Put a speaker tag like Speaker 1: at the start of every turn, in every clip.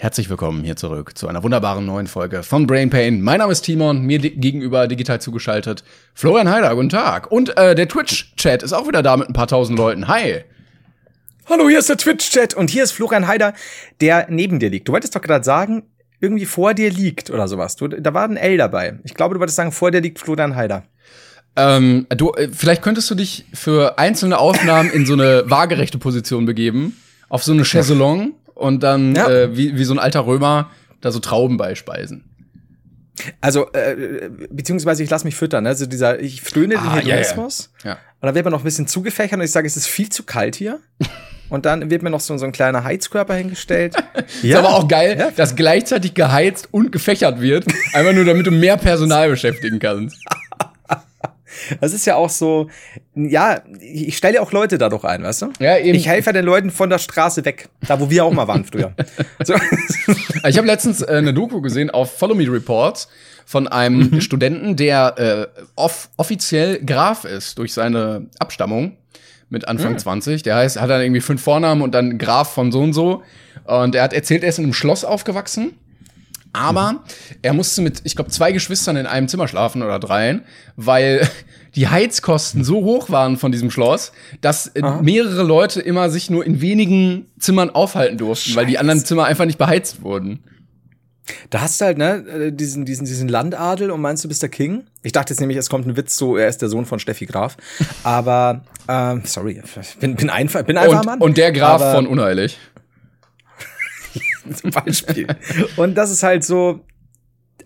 Speaker 1: Herzlich willkommen hier zurück zu einer wunderbaren neuen Folge von Brain Pain. Mein Name ist Timon, mir gegenüber digital zugeschaltet Florian Heider, guten Tag. Und äh, der Twitch-Chat ist auch wieder da mit ein paar tausend Leuten. Hi.
Speaker 2: Hallo, hier ist der Twitch-Chat und hier ist Florian Heider, der neben dir liegt. Du wolltest doch gerade sagen, irgendwie vor dir liegt oder sowas. Du, da war ein L dabei. Ich glaube, du wolltest sagen, vor dir liegt Florian Heider.
Speaker 1: Ähm, du, äh, vielleicht könntest du dich für einzelne Aufnahmen in so eine waagerechte Position begeben, auf so eine Chaiselong und dann ja. äh, wie, wie so ein alter Römer da so Trauben beispeisen.
Speaker 2: Also, äh, beziehungsweise ich lasse mich füttern. Also dieser, ich stöhne ah, den Hedonismus. Ja, ja. Und dann wird man noch ein bisschen zugefächert und ich sage, es ist viel zu kalt hier. Und dann wird mir noch so, so ein kleiner Heizkörper hingestellt.
Speaker 1: ja. Ist aber auch geil, ja. dass gleichzeitig geheizt und gefächert wird. Einfach nur, damit du mehr Personal beschäftigen kannst.
Speaker 2: Das ist ja auch so, ja, ich stelle ja auch Leute dadurch ein, weißt du?
Speaker 1: Ja, eben.
Speaker 2: Ich helfe ja den Leuten von der Straße weg, da wo wir auch mal waren früher.
Speaker 1: so. Ich habe letztens äh, eine Doku gesehen auf Follow Me Reports von einem mhm. Studenten, der äh, off offiziell Graf ist durch seine Abstammung mit Anfang mhm. 20. Der heißt, hat dann irgendwie fünf Vornamen und dann Graf von so und so. Und er hat erzählt, er ist in einem Schloss aufgewachsen aber mhm. er musste mit, ich glaube, zwei Geschwistern in einem Zimmer schlafen oder dreien, weil die Heizkosten so hoch waren von diesem Schloss, dass äh, Aha. mehrere Leute immer sich nur in wenigen Zimmern aufhalten durften, Scheiße. weil die anderen Zimmer einfach nicht beheizt wurden.
Speaker 2: Da hast du halt, ne, äh, diesen, diesen, diesen Landadel und meinst du bist der King? Ich dachte jetzt nämlich, es kommt ein Witz so, er ist der Sohn von Steffi Graf. Aber, ähm, sorry, bin, bin einfach, bin einfach
Speaker 1: und,
Speaker 2: Mann.
Speaker 1: Und der Graf von Unheilig.
Speaker 2: zum Beispiel. Und das ist halt so,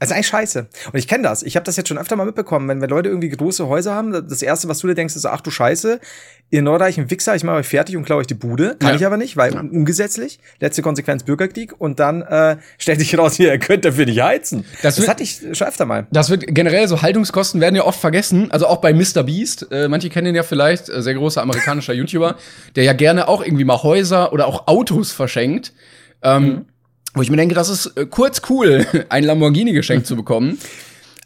Speaker 2: also eigentlich scheiße. Und ich kenne das. Ich habe das jetzt schon öfter mal mitbekommen, wenn, wenn Leute irgendwie große Häuser haben, das erste, was du dir denkst, ist, ach du Scheiße, ihr Nordreichen Wichser, ich mache euch fertig und klaue euch die Bude. Kann ja. ich aber nicht, weil ja. ungesetzlich. Letzte Konsequenz Bürgerkrieg. Und dann äh, stellt sich raus, ihr könnt dafür nicht heizen.
Speaker 1: Das, das hatte ich schon öfter mal. Das wird generell so Haltungskosten werden ja oft vergessen. Also auch bei Mr. Beast. Äh, manche kennen ihn ja vielleicht, äh, sehr großer amerikanischer YouTuber, der ja gerne auch irgendwie mal Häuser oder auch Autos verschenkt. Ähm, mhm. Wo ich mir denke, das ist äh, kurz cool, ein Lamborghini geschenkt zu bekommen.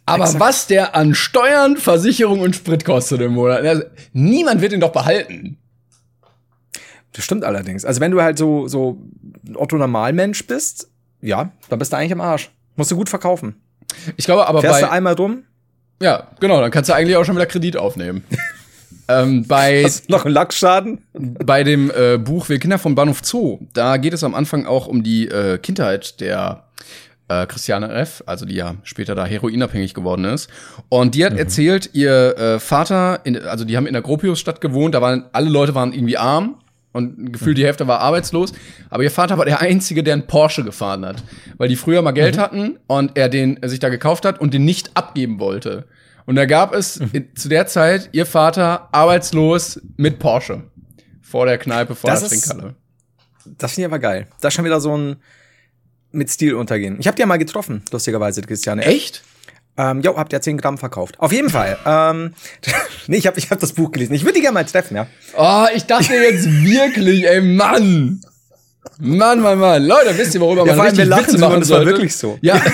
Speaker 1: Aber Exakt. was der an Steuern, Versicherung und Sprit kostet im Monat, also, niemand wird ihn doch behalten.
Speaker 2: Das stimmt allerdings. Also wenn du halt so, so Otto Normalmensch bist, ja, dann bist du eigentlich im Arsch. Musst du gut verkaufen.
Speaker 1: Ich glaube aber
Speaker 2: Fährst bei. du einmal drum?
Speaker 1: Ja, genau, dann kannst du eigentlich auch schon wieder Kredit aufnehmen. Ähm, bei
Speaker 2: Hast noch einen Lackschaden?
Speaker 1: Bei dem äh, Buch Wir Kinder vom Bahnhof Zoo, da geht es am Anfang auch um die äh, Kindheit der äh, Christiane F., also die ja später da heroinabhängig geworden ist. Und die hat mhm. erzählt, ihr äh, Vater, in, also die haben in der Gropiusstadt gewohnt, da waren alle Leute waren irgendwie arm und gefühlt die Hälfte war arbeitslos. Aber ihr Vater war der Einzige, der einen Porsche gefahren hat, weil die früher mal Geld mhm. hatten und er den sich da gekauft hat und den nicht abgeben wollte. Und da gab es mhm. in, zu der Zeit ihr Vater arbeitslos mit Porsche vor der Kneipe, vor das der Trinkhalle.
Speaker 2: Das finde ich aber geil. Da ist schon wieder so ein mit Stil untergehen. Ich habe die ja mal getroffen, lustigerweise, Christiane.
Speaker 1: Echt?
Speaker 2: Ähm, jo, habt ihr 10 Gramm verkauft. Auf jeden Fall. ähm, nee, ich habe ich hab das Buch gelesen. Ich würde die gerne mal treffen, ja.
Speaker 1: Oh, ich dachte jetzt wirklich, ey, Mann. Mann, Mann, Mann. Leute, wisst ihr, worüber ja, man richtig Witze machen
Speaker 2: Das war wirklich so.
Speaker 1: Ja.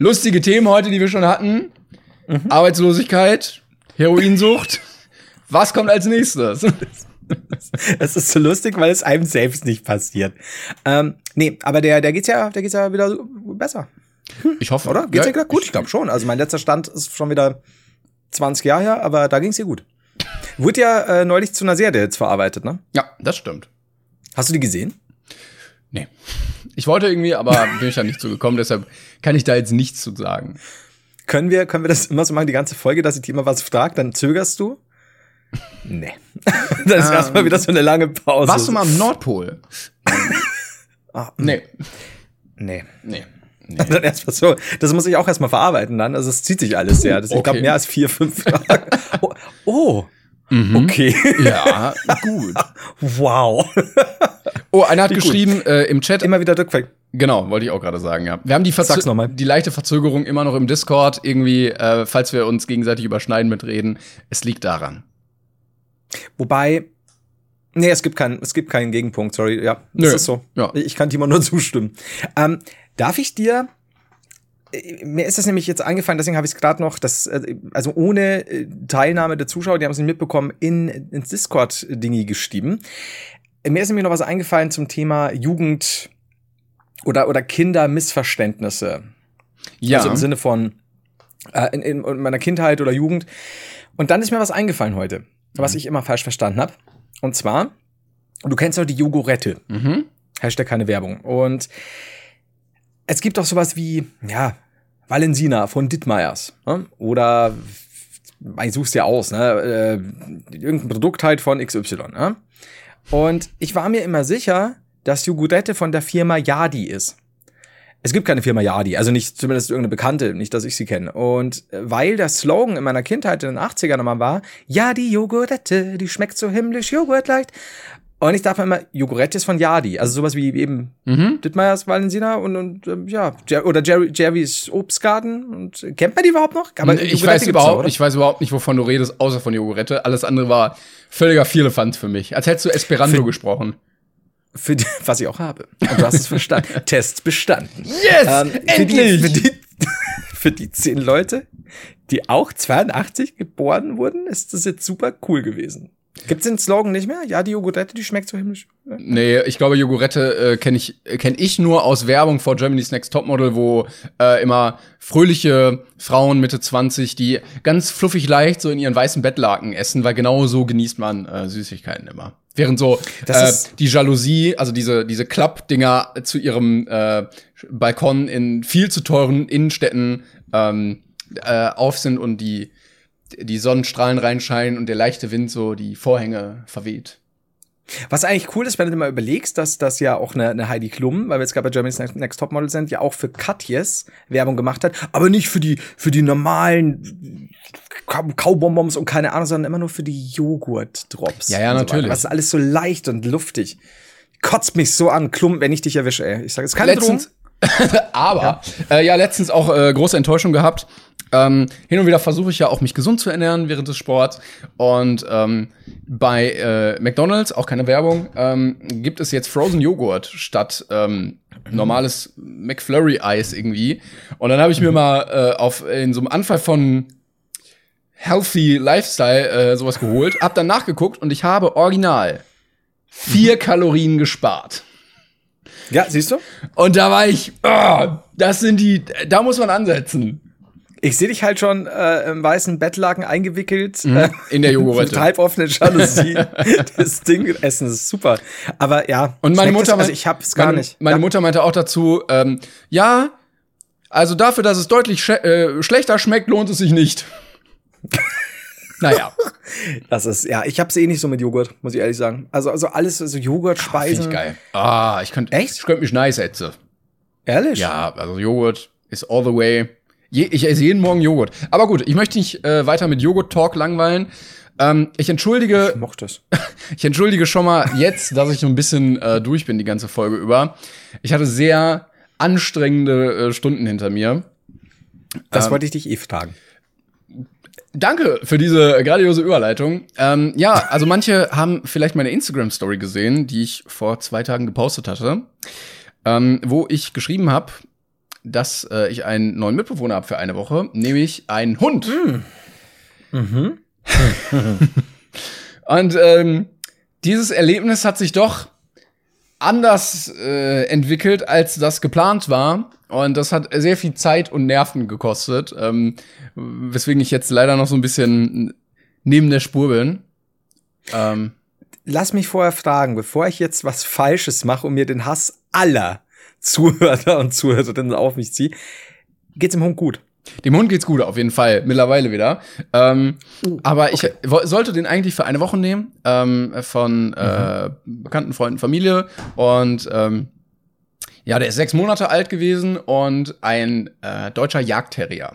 Speaker 1: lustige Themen heute, die wir schon hatten. Mhm. Arbeitslosigkeit, Heroinsucht. Was kommt als nächstes?
Speaker 2: Es ist so lustig, weil es einem selbst nicht passiert. Ähm, nee, aber der, der geht's ja, der geht's ja wieder besser.
Speaker 1: Ich hoffe.
Speaker 2: Oder? Geht's ja, ja gut? Ich glaube schon. Also mein letzter Stand ist schon wieder 20 Jahre her, aber da ging's ihr gut. Wurde ja äh, neulich zu einer Serie jetzt verarbeitet, ne?
Speaker 1: Ja, das stimmt.
Speaker 2: Hast du die gesehen?
Speaker 1: Nee. Ich wollte irgendwie, aber bin ich da nicht zugekommen, deshalb kann ich da jetzt nichts zu sagen.
Speaker 2: Können wir, können wir das immer so machen, die ganze Folge, dass ich dir immer was frage, dann zögerst du? Nee. das ist ähm, erstmal wieder so eine lange Pause.
Speaker 1: Warst du mal am Nordpol?
Speaker 2: ah, nee. Nee. Nee. Nee. Dann erstmal so, das muss ich auch erstmal verarbeiten dann. Also es zieht sich alles sehr. Das, okay. Ich glaube, mehr als vier, fünf Tage. Oh, oh. Mhm. okay.
Speaker 1: Ja, gut.
Speaker 2: wow.
Speaker 1: Oh, einer hat geschrieben äh, im Chat.
Speaker 2: Immer wieder Rückfall.
Speaker 1: Genau, wollte ich auch gerade sagen, ja. Wir haben die, Verzö die leichte Verzögerung immer noch im Discord, irgendwie, äh, falls wir uns gegenseitig überschneiden mit Reden. Es liegt daran.
Speaker 2: Wobei, nee, es gibt keinen, es gibt keinen Gegenpunkt, sorry, ja. Das Nö. ist so. Ja. Ich kann dir mal nur zustimmen. Ähm, darf ich dir äh, mir ist das nämlich jetzt eingefallen, deswegen habe ich es gerade noch, dass, äh, also ohne äh, Teilnahme der Zuschauer, die haben es nicht mitbekommen, in, ins Discord-Dingi geschrieben. Mir ist nämlich noch was eingefallen zum Thema Jugend oder, oder Kindermissverständnisse. Ja. Also im Sinne von äh, in, in meiner Kindheit oder Jugend. Und dann ist mir was eingefallen heute, was mhm. ich immer falsch verstanden habe. Und zwar, du kennst doch die Jogurette. Mhm. Hashtag keine Werbung. Und es gibt auch sowas wie, ja, Valensina von Dittmeiers. Ne? Oder ich such's dir aus, ne? Äh, irgendein Produkt halt von XY. Ne? Und ich war mir immer sicher, dass Jogurette von der Firma Yadi ist. Es gibt keine Firma Yadi, also nicht zumindest irgendeine Bekannte, nicht, dass ich sie kenne. Und weil der Slogan in meiner Kindheit in den 80ern immer war, Yadi Jogurette, die schmeckt so himmlisch joghurtleicht, und ich dachte immer, Jogurette ist von Jadi. Also sowas wie eben mhm. Dittmeiers Valensina und, und ähm, ja, oder Jerry, Jerry's Obstgarten. Und kennt man die überhaupt noch?
Speaker 1: Aber ich weiß überhaupt, ich weiß überhaupt nicht, wovon du redest, außer von Jogurette. Alles andere war völliger Vierlefanz für mich. Als hättest du Esperanto für, gesprochen.
Speaker 2: Für die, was ich auch habe. Und du hast es verstanden. Test bestanden.
Speaker 1: Yes! Ähm, endlich!
Speaker 2: Für die, für, die, für die zehn Leute, die auch 82 geboren wurden, ist das jetzt super cool gewesen. Gibt's den Slogan nicht mehr? Ja, die Jogurette, die schmeckt so himmlisch.
Speaker 1: Nee, ich glaube, Jogurette äh, kenne ich, kenn ich nur aus Werbung vor Germany's Next Topmodel, wo äh, immer fröhliche Frauen Mitte 20, die ganz fluffig leicht so in ihren weißen Bettlaken essen, weil genau so genießt man äh, Süßigkeiten immer. Während so äh, die Jalousie, also diese, diese Klappdinger zu ihrem äh, Balkon in viel zu teuren Innenstädten ähm, äh, auf sind und die die Sonnenstrahlen reinscheinen und der leichte Wind so die Vorhänge verweht.
Speaker 2: Was eigentlich cool ist, wenn du dir mal überlegst, dass das ja auch eine, eine Heidi Klum, weil wir jetzt gerade bei Germany's Next, Next Top Model sind, ja auch für Katjes Werbung gemacht hat, aber nicht für die für die normalen Kaubonbons und keine Ahnung, sondern immer nur für die Joghurt-Drops.
Speaker 1: Ja, ja, natürlich.
Speaker 2: So das ist alles so leicht und luftig. Kotzt mich so an, Klum, wenn ich dich erwische, ey. Ich sage, es kann
Speaker 1: letztens, aber ja. Äh, ja, letztens auch äh, große Enttäuschung gehabt ähm, hin und wieder versuche ich ja auch mich gesund zu ernähren während des Sports. Und ähm, bei äh, McDonald's, auch keine Werbung, ähm, gibt es jetzt Frozen Joghurt statt ähm, normales McFlurry-Eis irgendwie. Und dann habe ich mir mal äh, auf in so einem Anfall von Healthy Lifestyle äh, sowas geholt, hab dann nachgeguckt und ich habe original vier Kalorien gespart.
Speaker 2: Ja, siehst du?
Speaker 1: Und da war ich, oh, das sind die, da muss man ansetzen.
Speaker 2: Ich sehe dich halt schon äh, im weißen Bettlaken eingewickelt.
Speaker 1: Mhm, in der Joghurt.
Speaker 2: halb offene Jalousie. das Ding essen ist super. Aber ja.
Speaker 1: Und meine Mutter,
Speaker 2: also ich hab's gar
Speaker 1: meine,
Speaker 2: nicht.
Speaker 1: Meine
Speaker 2: ja.
Speaker 1: Mutter meinte auch dazu, ähm, ja, also dafür, dass es deutlich sch äh, schlechter schmeckt, lohnt es sich nicht.
Speaker 2: naja. Das ist, ja, ich hab's eh nicht so mit Joghurt, muss ich ehrlich sagen. Also, also alles, so Joghurt-Speisen.
Speaker 1: Ah, geil. Ah, ich könnte, echt? Ich könnte mich nice ätze.
Speaker 2: Ehrlich?
Speaker 1: Ja, also Joghurt ist all the way. Je, ich esse jeden Morgen Joghurt. Aber gut, ich möchte nicht äh, weiter mit Joghurt-Talk langweilen. Ähm, ich entschuldige.
Speaker 2: Ich mochte es.
Speaker 1: ich entschuldige schon mal jetzt, dass ich so ein bisschen äh, durch bin die ganze Folge über. Ich hatte sehr anstrengende äh, Stunden hinter mir.
Speaker 2: Das ähm, wollte ich dich eh fragen.
Speaker 1: Danke für diese grandiose Überleitung. Ähm, ja, also manche haben vielleicht meine Instagram-Story gesehen, die ich vor zwei Tagen gepostet hatte, ähm, wo ich geschrieben habe, dass äh, ich einen neuen Mitbewohner habe für eine Woche, nämlich einen Hund. Mm. Mhm. Und ähm, dieses Erlebnis hat sich doch anders äh, entwickelt, als das geplant war. Und das hat sehr viel Zeit und Nerven gekostet, ähm, weswegen ich jetzt leider noch so ein bisschen neben der Spur bin.
Speaker 2: Ähm, Lass mich vorher fragen, bevor ich jetzt was Falsches mache und mir den Hass aller Zuhörer und Zuhörerinnen auf mich ziehe. Geht's dem Hund gut?
Speaker 1: Dem Hund geht's gut, auf jeden Fall, mittlerweile wieder. Ähm, uh, aber ich sollte den eigentlich für eine Woche nehmen, ähm, von äh, mhm. bekannten Freunden, Familie. Und ähm, ja, der ist sechs Monate alt gewesen und ein äh, deutscher Jagdterrier.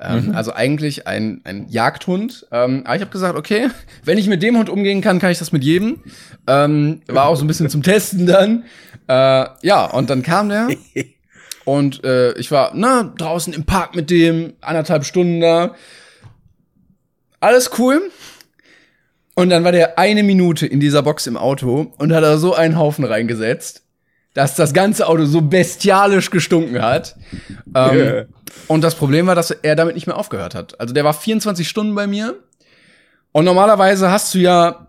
Speaker 1: Ähm, mhm. Also eigentlich ein, ein Jagdhund. Ähm, aber ich habe gesagt, okay, wenn ich mit dem Hund umgehen kann, kann ich das mit jedem. Ähm, war auch so ein bisschen zum Testen dann. Äh, ja, und dann kam der. und äh, ich war na, draußen im Park mit dem, anderthalb Stunden da. Alles cool. Und dann war der eine Minute in dieser Box im Auto und hat da so einen Haufen reingesetzt, dass das ganze Auto so bestialisch gestunken hat. Ähm, yeah. Und das Problem war, dass er damit nicht mehr aufgehört hat. Also der war 24 Stunden bei mir. Und normalerweise hast du ja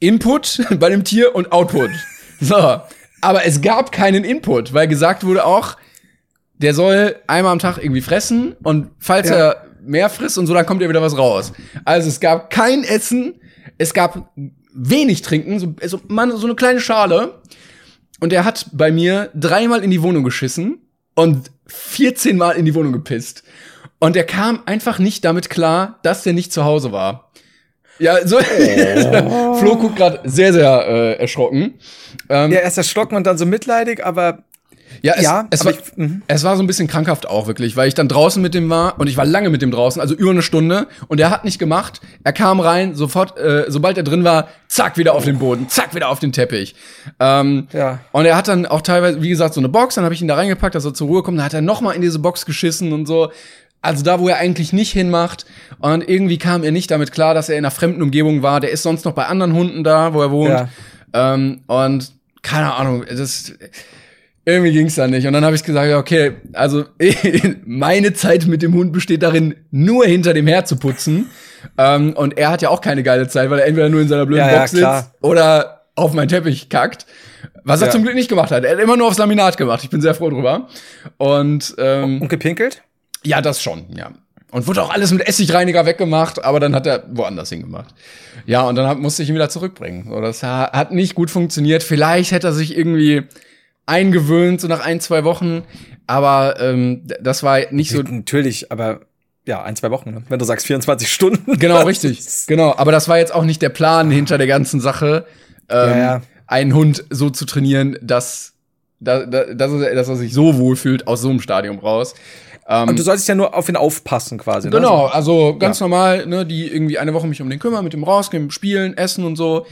Speaker 1: Input bei dem Tier und Output. So. Aber es gab keinen Input, weil gesagt wurde auch, der soll einmal am Tag irgendwie fressen und falls ja. er mehr frisst und so, dann kommt ja wieder was raus. Also es gab kein Essen, es gab wenig Trinken, so, also man, so eine kleine Schale. Und er hat bei mir dreimal in die Wohnung geschissen und 14 Mal in die Wohnung gepisst. Und er kam einfach nicht damit klar, dass der nicht zu Hause war. Ja, so. Oh. Flo guckt gerade sehr, sehr äh, erschrocken.
Speaker 2: Ähm, ja, erst erschrocken und dann so mitleidig, aber
Speaker 1: ja, es, ja, es, war, ich, mhm. es war so ein bisschen krankhaft auch wirklich, weil ich dann draußen mit dem war und ich war lange mit dem draußen, also über eine Stunde und er hat nicht gemacht. Er kam rein, sofort, äh, sobald er drin war, zack, wieder auf den Boden, zack, wieder auf den Teppich. Ähm, ja. Und er hat dann auch teilweise, wie gesagt, so eine Box, dann habe ich ihn da reingepackt, dass er zur Ruhe kommt, dann hat er noch mal in diese Box geschissen und so. Also da, wo er eigentlich nicht hinmacht. Und irgendwie kam er nicht damit klar, dass er in einer fremden Umgebung war. Der ist sonst noch bei anderen Hunden da, wo er wohnt. Ja. Ähm, und keine Ahnung, das irgendwie ging's da nicht. Und dann habe ich gesagt, okay, also meine Zeit mit dem Hund besteht darin, nur hinter dem Herd zu putzen. Ähm, und er hat ja auch keine geile Zeit, weil er entweder nur in seiner blöden ja, Box ja, sitzt oder auf meinen Teppich kackt. Was er ja. zum Glück nicht gemacht hat. Er hat immer nur aufs Laminat gemacht. Ich bin sehr froh drüber. Und, ähm,
Speaker 2: und gepinkelt?
Speaker 1: Ja, das schon, ja. Und wurde auch alles mit Essigreiniger weggemacht, aber dann hat er woanders hingemacht. Ja, und dann musste ich ihn wieder zurückbringen. So, das hat nicht gut funktioniert. Vielleicht hätte er sich irgendwie eingewöhnt, so nach ein, zwei Wochen. Aber ähm, das war nicht so.
Speaker 2: Natürlich, aber ja, ein, zwei Wochen, ne? wenn du sagst 24 Stunden.
Speaker 1: Genau, richtig. Genau. Aber das war jetzt auch nicht der Plan hinter der ganzen Sache, ähm, ja, ja. einen Hund so zu trainieren, dass, dass, dass, er, dass er sich so wohlfühlt aus so einem Stadium raus.
Speaker 2: Ähm, Und du solltest ja nur auf ihn aufpassen quasi.
Speaker 1: Ne? Genau, also ganz ja. normal, ne, die irgendwie eine Woche mich um den kümmern, mit dem rausgehen, spielen, essen und so.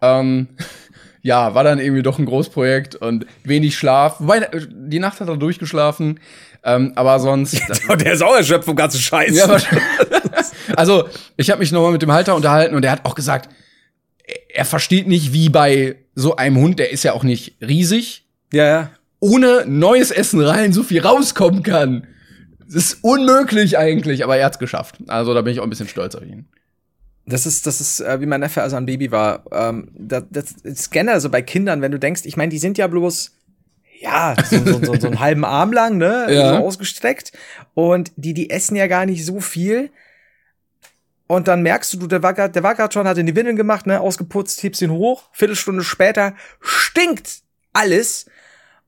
Speaker 1: Ähm, ja, war dann irgendwie doch ein Großprojekt und wenig Schlaf. Wobei, die Nacht hat er durchgeschlafen. Ähm, aber sonst.
Speaker 2: der ist auch erschöpft vom ganzen Scheiß. Ja,
Speaker 1: also, ich habe mich nochmal mit dem Halter unterhalten und der hat auch gesagt, er versteht nicht, wie bei so einem Hund, der ist ja auch nicht riesig.
Speaker 2: Ja, ja.
Speaker 1: Ohne neues Essen rein so viel rauskommen kann. Das ist unmöglich eigentlich, aber er hat's geschafft. Also da bin ich auch ein bisschen stolz auf ihn.
Speaker 2: Das ist, das ist, äh, wie mein Neffe also ein Baby war. Ähm, das, das ist generell so bei Kindern, wenn du denkst, ich meine, die sind ja bloß, ja, so, so, so, so einen halben Arm lang, ne, ja. so ausgestreckt. Und die, die essen ja gar nicht so viel. Und dann merkst du, der war grad, der war grad schon, hat in die Windeln gemacht, ne, ausgeputzt, hebst ihn hoch. Viertelstunde später stinkt alles.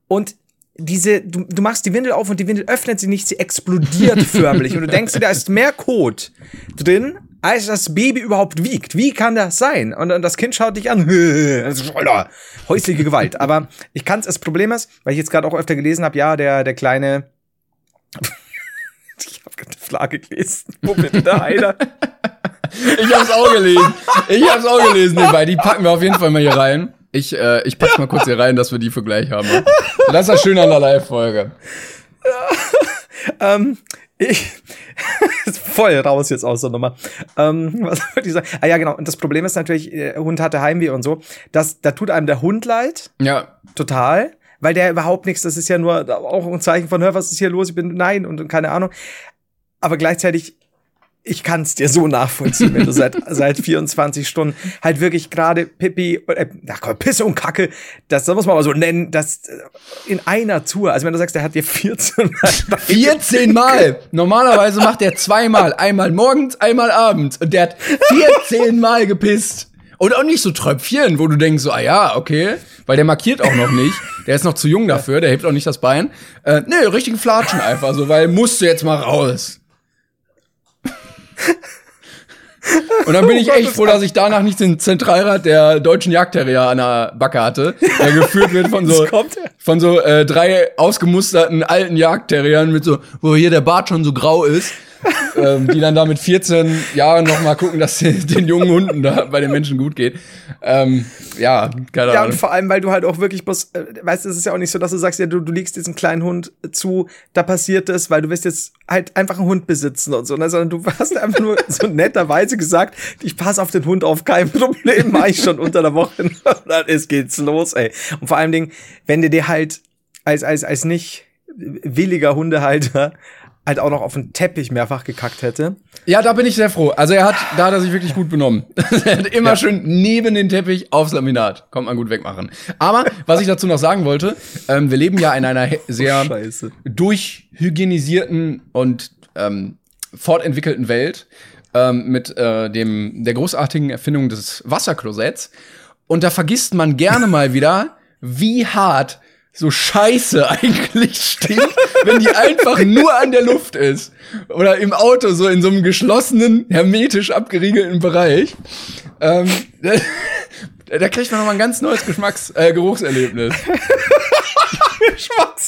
Speaker 2: Und diese, du, du machst die Windel auf und die Windel öffnet sie nicht, sie explodiert förmlich. Und du denkst dir, da ist mehr Kot drin, als das Baby überhaupt wiegt. Wie kann das sein? Und, und das Kind schaut dich an. Häusliche Gewalt. Aber ich kann es, das Problem ist, weil ich jetzt gerade auch öfter gelesen habe, ja, der, der kleine. ich habe gerade Flagge gelesen. Wo bitte der Heiler?
Speaker 1: ich hab's auch gelesen. Ich hab's auch gelesen nebenbei. Die packen wir auf jeden Fall mal hier rein. Ich, äh, ich pack's mal kurz hier rein, dass wir die für gleich haben. Das ist das Schöne an der Live-Folge.
Speaker 2: Ja. ähm, ich voll raus jetzt aus der Nummer. Ähm, was wollte ich sagen? Ah ja, genau. Und das Problem ist natürlich, der Hund hatte Heimweh und so. Das, da tut einem der Hund leid.
Speaker 1: Ja.
Speaker 2: Total. Weil der überhaupt nichts, das ist ja nur auch ein Zeichen von, hör, was ist hier los? Ich bin, nein, und, und keine Ahnung. Aber gleichzeitig ich kann es dir so nachvollziehen, wenn du seit, seit 24 Stunden halt wirklich gerade Pippi, äh, ach Gott, Pisse und Kacke, das, das muss man mal so nennen, das äh, in einer Tour. Also wenn du sagst, der hat dir 14
Speaker 1: Mal. 14 Mal! Normalerweise macht er zweimal. Einmal morgens, einmal abends. Und der hat 14 Mal gepisst. Und auch nicht so Tröpfchen, wo du denkst so, ah ja, okay. Weil der markiert auch noch nicht. Der ist noch zu jung dafür, der hebt auch nicht das Bein. Äh, nee, richtigen Flatschen einfach so, weil musst du jetzt mal raus. Und dann bin ich echt froh, dass ich danach nicht den Zentralrat der deutschen Jagdterrier an der Backe hatte, der geführt wird von so, von so äh, drei ausgemusterten alten Jagdterriern mit so, wo hier der Bart schon so grau ist ähm, die dann da mit 14 Jahren noch mal gucken, dass den jungen Hunden da bei den Menschen gut geht. Ähm, ja,
Speaker 2: keine Ahnung. Ja, und vor allem, weil du halt auch wirklich bloß, äh, weißt du, es ist ja auch nicht so, dass du sagst, ja, du, du liegst diesen kleinen Hund zu, da passiert es, weil du willst jetzt halt einfach einen Hund besitzen und so, ne? sondern du hast einfach nur so netterweise gesagt, ich passe auf den Hund auf, kein Problem, mach ich schon unter der Woche. dann ist geht's los, ey. Und vor allem Dingen, wenn du dir halt als, als, als nicht williger Hundehalter halt auch noch auf den Teppich mehrfach gekackt hätte.
Speaker 1: Ja, da bin ich sehr froh. Also er hat, da hat er sich wirklich gut benommen. er hat immer ja. schön neben den Teppich aufs Laminat. Kommt man gut wegmachen. Aber was ich dazu noch sagen wollte, ähm, wir leben ja in einer sehr oh, durchhygienisierten und ähm, fortentwickelten Welt ähm, mit äh, dem der großartigen Erfindung des Wasserklosetts. Und da vergisst man gerne mal wieder, wie hart so scheiße eigentlich stinkt, wenn die einfach nur an der Luft ist. Oder im Auto, so in so einem geschlossenen, hermetisch abgeriegelten Bereich. Ähm, da, da kriegt man nochmal ein ganz neues Geschmacks äh, Geruchserlebnis.
Speaker 2: Geschmacks.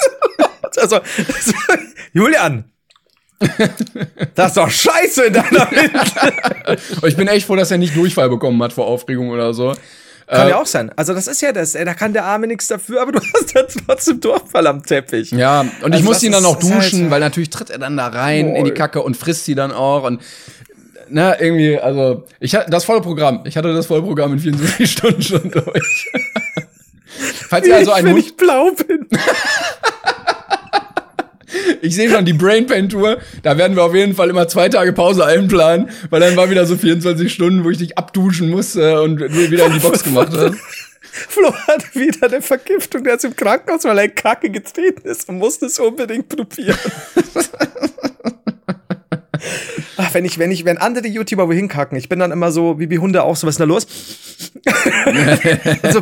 Speaker 2: Also, also, Julian, das ist doch scheiße in deiner Mitte.
Speaker 1: ich bin echt froh, dass er nicht Durchfall bekommen hat vor Aufregung oder so.
Speaker 2: Kann äh, ja auch sein. Also das ist ja das, da kann der Arme nichts dafür, aber du hast ja trotzdem Durchfall am Teppich.
Speaker 1: Ja, und also ich muss ihn dann auch duschen, halt, weil natürlich tritt er dann da rein Wohl. in die Kacke und frisst sie dann auch und na, irgendwie, also, ich hatte das volle Programm. Ich hatte das volle Programm in 24 Stunden schon durch.
Speaker 2: Falls ihr also ein Hund. Ich blau bin.
Speaker 1: Ich sehe schon die Brain Pain Tour. Da werden wir auf jeden Fall immer zwei Tage Pause einplanen, weil dann war wieder so 24 Stunden, wo ich dich abduschen musste und du wieder in die Box gemacht hast.
Speaker 2: Flo hat wieder eine Vergiftung, der ist im Krankenhaus, weil er in Kacke getreten ist und musste es unbedingt probieren. Ach, wenn ich, wenn ich, wenn andere YouTuber wohin kacken, ich bin dann immer so, wie wie Hunde auch, so was ist da los? also,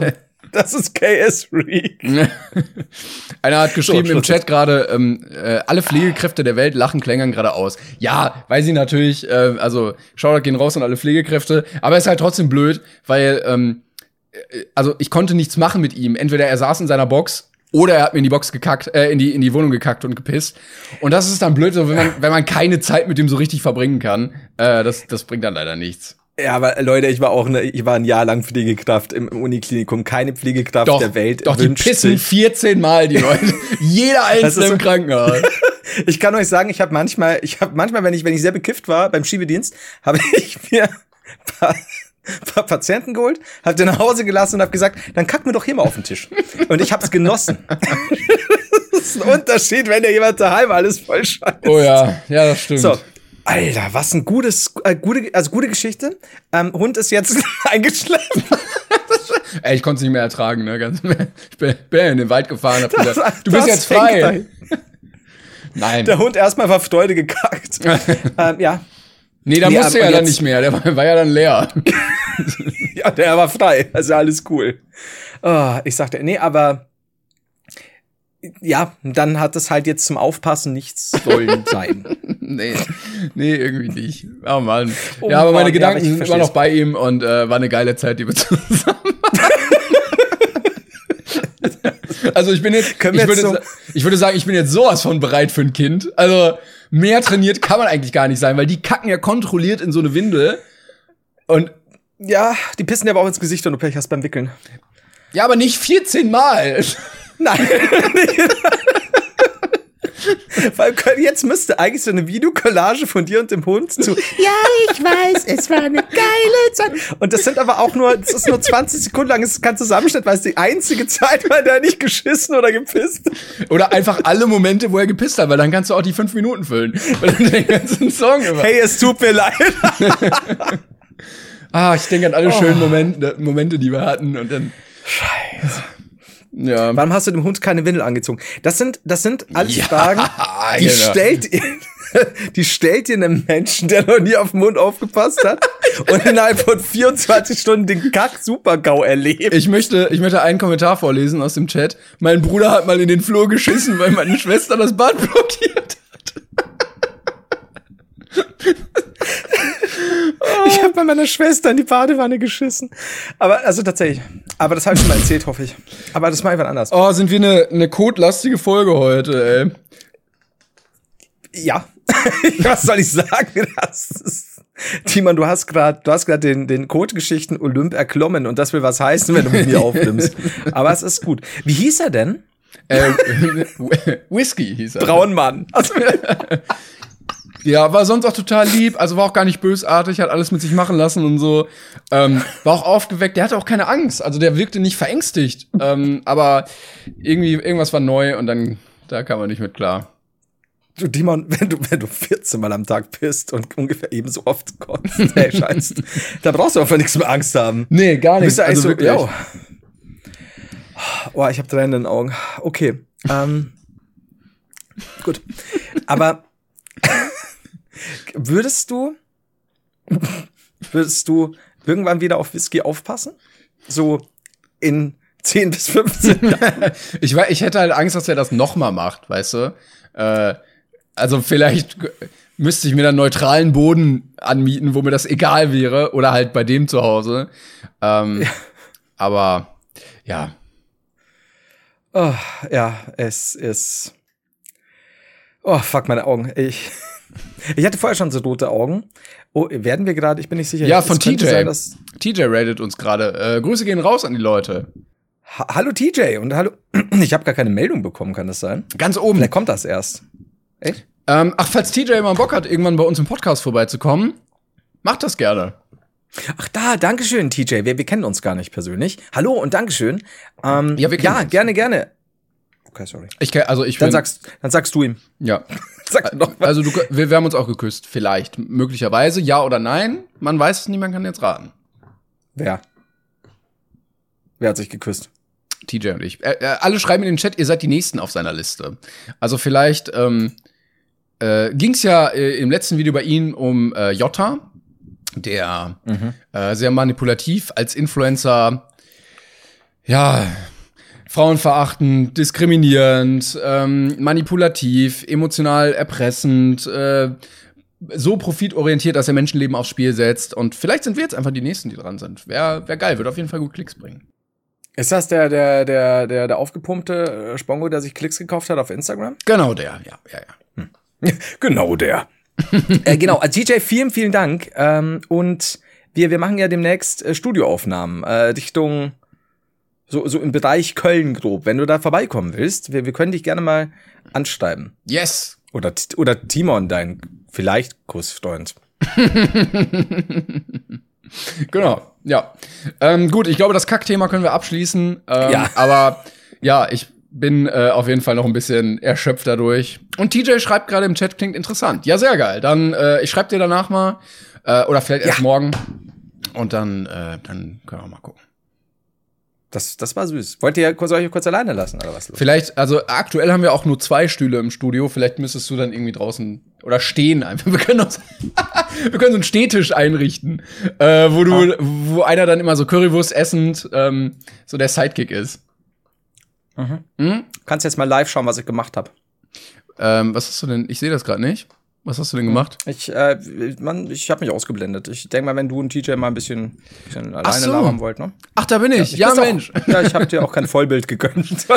Speaker 2: das ist KS Freak.
Speaker 1: Einer hat geschrieben so, im Chat gerade, ähm, äh, alle Pflegekräfte der Welt lachen Klängern gerade aus. Ja, weil sie natürlich, äh, also Shoutout gehen raus an alle Pflegekräfte, aber ist halt trotzdem blöd, weil, ähm, äh, also ich konnte nichts machen mit ihm. Entweder er saß in seiner Box oder er hat mir in die Box gekackt, äh, in die in die Wohnung gekackt und gepisst. Und das ist dann blöd, so wenn man wenn man keine Zeit mit ihm so richtig verbringen kann. Äh, das das bringt dann leider nichts.
Speaker 2: Ja, aber Leute, ich war auch eine, ich war ein Jahr lang Pflegekraft im Uniklinikum. Keine Pflegekraft
Speaker 1: doch,
Speaker 2: der Welt.
Speaker 1: Doch, die pissen sich. 14 Mal, die Leute. Jeder einzelne im Krankenhaus.
Speaker 2: ich kann euch sagen, ich habe manchmal, ich habe manchmal, wenn ich, wenn ich sehr bekifft war beim Schiebedienst, habe ich mir paar, paar Patienten geholt, habe den nach Hause gelassen und habe gesagt, dann kack mir doch hier mal auf den Tisch. Und ich habe es genossen. das ist ein Unterschied, wenn ja jemand daheim alles voll scheiße.
Speaker 1: Oh ja, ja, das stimmt. So,
Speaker 2: Alter, was ein gutes, äh, gute, also gute Geschichte. Ähm, Hund ist jetzt eingeschleppt.
Speaker 1: Ey, ich konnte es nicht mehr ertragen, ne? Ganz, ich bin, bin in den Wald gefahren, hab gesagt, du bist jetzt frei.
Speaker 2: Nein. Der Hund erstmal war Freude gekackt. ähm, ja.
Speaker 1: Nee, da nee, musste er ja dann nicht mehr, der war, war ja dann leer.
Speaker 2: ja, der war frei, also alles cool. Oh, ich sagte, nee, aber ja, dann hat es halt jetzt zum Aufpassen nichts sollen sein.
Speaker 1: nee, nee, irgendwie nicht. Oh Mann. Oh ja, aber Mann, meine Gedanken ja, waren noch bei ihm und äh, war eine geile Zeit, die wir zusammen Also ich bin jetzt, ich, würde, so ich würde sagen, ich bin jetzt sowas von bereit für ein Kind. Also mehr trainiert kann man eigentlich gar nicht sein, weil die kacken ja kontrolliert in so eine Windel. Und
Speaker 2: ja, die pissen ja aber auch ins Gesicht, wenn du Pech hast beim Wickeln.
Speaker 1: Ja, aber nicht 14 Mal.
Speaker 2: Nein. Weil jetzt müsste eigentlich so eine Videokollage von dir und dem Hund zu. Ja, ich weiß, es war eine geile Zeit. Und das sind aber auch nur, das ist nur 20 Sekunden lang, das ist kein Zusammenschnitt, weil es die einzige Zeit war, der nicht geschissen oder gepisst.
Speaker 1: Oder einfach alle Momente, wo er gepisst hat, weil dann kannst du auch die fünf Minuten füllen. Weil dann den ganzen
Speaker 2: Song über. Hey, es tut mir leid.
Speaker 1: ah, ich denke an alle oh. schönen Momente, Momente, die wir hatten und dann.
Speaker 2: Scheiße. Ja. Warum hast du dem Hund keine Windel angezogen? Das sind, das sind alles ja, Fragen, die genau. stellt ihr, die stellt ihr einem Menschen, der noch nie auf den Mund aufgepasst hat und innerhalb von 24 Stunden den Kack-Super-GAU erlebt.
Speaker 1: Ich möchte, ich möchte einen Kommentar vorlesen aus dem Chat. Mein Bruder hat mal in den Flur geschissen, weil meine Schwester das Bad blockiert hat.
Speaker 2: Ich habe bei meiner Schwester in die Badewanne geschissen. Aber also tatsächlich. Aber das habe ich schon mal erzählt, hoffe ich. Aber das mal einfach anders.
Speaker 1: Oh, sind wir eine, eine codelastige Folge heute,
Speaker 2: ey. Ja. Was soll ich sagen? Das ist Timon, du hast gerade, du hast gerade den, den Code-Geschichten Olymp erklommen und das will was heißen, wenn du mit mir aufnimmst. Aber es ist gut. Wie hieß er denn?
Speaker 1: Äh, Whisky hieß er.
Speaker 2: Braunmann. Also,
Speaker 1: ja, war sonst auch total lieb, also war auch gar nicht bösartig, hat alles mit sich machen lassen und so. Ähm, war auch aufgeweckt, der hatte auch keine Angst, also der wirkte nicht verängstigt. ähm, aber irgendwie, irgendwas war neu und dann, da kam er nicht mit klar.
Speaker 2: Du, Dimon, wenn du, wenn du 14 Mal am Tag bist und ungefähr ebenso oft kotzt, ey, scheiße, da brauchst du einfach nichts mehr Angst haben.
Speaker 1: Nee, gar
Speaker 2: Du bist
Speaker 1: nicht.
Speaker 2: ja
Speaker 1: Also
Speaker 2: so,
Speaker 1: wirklich.
Speaker 2: yo. Oh, ich habe Tränen in den Augen. Okay. Ähm, gut. Aber würdest du, würdest du irgendwann wieder auf Whisky aufpassen? So in 10 bis 15 Jahren?
Speaker 1: Ich, ich hätte halt Angst, dass er das nochmal macht, weißt du? Äh, also vielleicht müsste ich mir dann neutralen Boden anmieten, wo mir das egal wäre, oder halt bei dem zu Hause. Ähm, Aber ja,
Speaker 2: Oh, ja, es ist. Oh, fuck, meine Augen. Ich, ich hatte vorher schon so rote Augen. Oh, werden wir gerade? Ich bin nicht sicher.
Speaker 1: Ja, von TJ.
Speaker 2: Sein,
Speaker 1: TJ rated uns gerade. Äh, Grüße gehen raus an die Leute.
Speaker 2: ha hallo TJ und hallo. Ich habe gar keine Meldung bekommen, kann das sein?
Speaker 1: Ganz oben.
Speaker 2: Vielleicht kommt das erst. Echt?
Speaker 1: Ähm, ach, falls TJ mal Bock hat, irgendwann bei uns im Podcast vorbeizukommen, macht das gerne.
Speaker 2: Ach da, Dankeschön, TJ. Wir, wir kennen uns gar nicht persönlich. Hallo und Dankeschön. Ähm,
Speaker 1: Ja, wir kennen
Speaker 2: ja
Speaker 1: uns.
Speaker 2: gerne, gerne. Okay, sorry.
Speaker 1: Ich kenn- also ich
Speaker 2: Dann
Speaker 1: bin,
Speaker 2: sagst, dann sagst du ihm.
Speaker 1: ja.
Speaker 2: Sag noch mal.
Speaker 1: Also du, wir, wir haben uns auch geküsst, vielleicht, möglicherweise, ja oder nein. Man weiß es nie, man kann jetzt raten.
Speaker 2: Wer? Wer hat sich geküsst?
Speaker 1: TJ und ich. Äh, äh, alle schreiben in den Chat, ihr seid die Nächsten auf seiner Liste. Also vielleicht ähm, äh, ging es ja äh, im letzten Video bei Ihnen um äh, Jota, der äh, sehr manipulativ als Influencer, ja, frauenverachtend, diskriminierend, ähm, manipulativ, emotional erpressend, äh, so profitorientiert, dass er Menschenleben aufs Spiel setzt. Und vielleicht sind wir jetzt einfach die Nächsten, die dran sind. Wäre wär geil, würde auf jeden Fall gut Klicks bringen.
Speaker 2: Ist das der, der, der, der, der aufgepumpte äh, Spongo, der sich Klicks gekauft hat auf Instagram?
Speaker 1: Genau der, ja, ja, ja.
Speaker 2: Genau der. äh, genau, also DJ, vielen, vielen Dank. Ähm, und wir, wir machen ja demnächst äh, Studioaufnahmen äh, Richtung so, so im Bereich Köln grob. Wenn du da vorbeikommen willst, wir, wir können dich gerne mal anschreiben.
Speaker 1: Yes!
Speaker 2: Oder, oder Timon, dein vielleicht Kussfreund.
Speaker 1: Genau, ja. Ähm, gut, ich glaube, das Kackthema können wir abschließen. Ähm,
Speaker 2: Ja.
Speaker 1: Aber ja, ich bin äh, auf jeden Fall noch ein bisschen erschöpft dadurch. Und TJ schreibt gerade im Chat, klingt interessant. Ja, sehr geil. Dann, äh, ich schreibe dir danach mal. Äh, oder vielleicht erst
Speaker 2: Ja.
Speaker 1: morgen. Und dann, äh, dann können wir mal gucken.
Speaker 2: Das, das war süß. Wollt ihr kurz, euch kurz alleine lassen oder was?
Speaker 1: Vielleicht, also aktuell haben wir auch nur zwei Stühle im Studio. Vielleicht müsstest du dann irgendwie draußen oder stehen einfach. Wir können, uns, wir können so einen Stehtisch einrichten, äh, wo du, wo einer dann immer so Currywurst essend ähm, so der Sidekick ist. Hm?
Speaker 2: Kannst jetzt mal live schauen, was ich gemacht habe.
Speaker 1: Ähm, was hast du denn? Ich sehe das gerade nicht. Was hast du denn gemacht?
Speaker 2: Ich, äh, man, ich habe mich ausgeblendet. Ich denke mal, wenn du und TJ mal ein bisschen, bisschen alleine
Speaker 1: so.
Speaker 2: labern wollt, ne?
Speaker 1: Ach, da bin ich. Ja,
Speaker 2: bist auch-
Speaker 1: Mensch.
Speaker 2: ja, ich habe dir auch kein Vollbild gegönnt.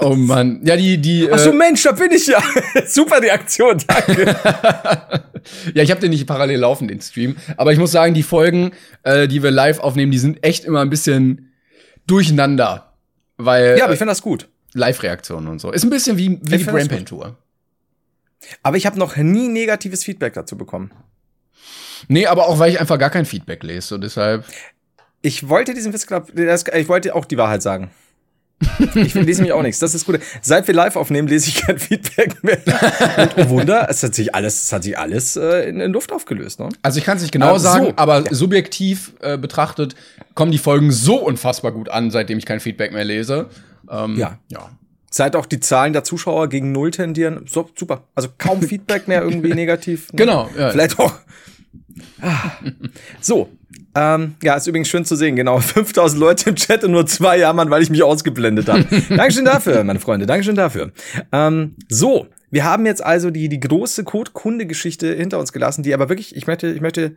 Speaker 1: Oh Mann. Ja, die, die.
Speaker 2: Ach so,
Speaker 1: Äh,
Speaker 2: Mensch, da bin ich ja. Super Reaktion, danke.
Speaker 1: ja, ich habe den nicht parallel laufen, den Stream. Aber ich muss sagen, die Folgen, äh, die wir live aufnehmen, die sind echt immer ein bisschen durcheinander. Weil
Speaker 2: ja, aber ich
Speaker 1: äh,
Speaker 2: finde das gut.
Speaker 1: Live-Reaktionen und so. Ist ein bisschen wie, wie
Speaker 2: Ich
Speaker 1: die
Speaker 2: find das
Speaker 1: Brainpain-Tour.
Speaker 2: Aber ich habe noch nie negatives Feedback dazu bekommen.
Speaker 1: Nee, aber auch weil ich einfach gar kein Feedback lese. Und deshalb.
Speaker 2: Ich wollte diesen Witz, glaub, ich wollte auch die Wahrheit sagen. Ich lese mich auch nichts. Das ist gut. Seit wir live aufnehmen, lese ich kein Feedback mehr. Und oh Wunder, es hat sich alles, es hat sich alles äh, in, in Luft aufgelöst. Ne?
Speaker 1: Also ich kann es nicht genau
Speaker 2: Ah, so.
Speaker 1: sagen, aber subjektiv äh, betrachtet kommen die Folgen so unfassbar gut an, seitdem ich kein Feedback mehr lese. Ähm,
Speaker 2: Ja.
Speaker 1: Ja.
Speaker 2: Seit auch die Zahlen der Zuschauer gegen Null tendieren. So, super. Also kaum Feedback mehr irgendwie negativ. Ne?
Speaker 1: Genau. Ja.
Speaker 2: Vielleicht auch. Ah. So. Ähm, ja, ist übrigens schön zu sehen. Genau. 5000 Leute im Chat und nur zwei jammern, weil ich mich ausgeblendet habe. Dankeschön dafür, meine Freunde. Dankeschön dafür. Ähm, so. Wir haben jetzt also die, die große Code-Kunde-Geschichte hinter uns gelassen, die aber wirklich, ich möchte, ich möchte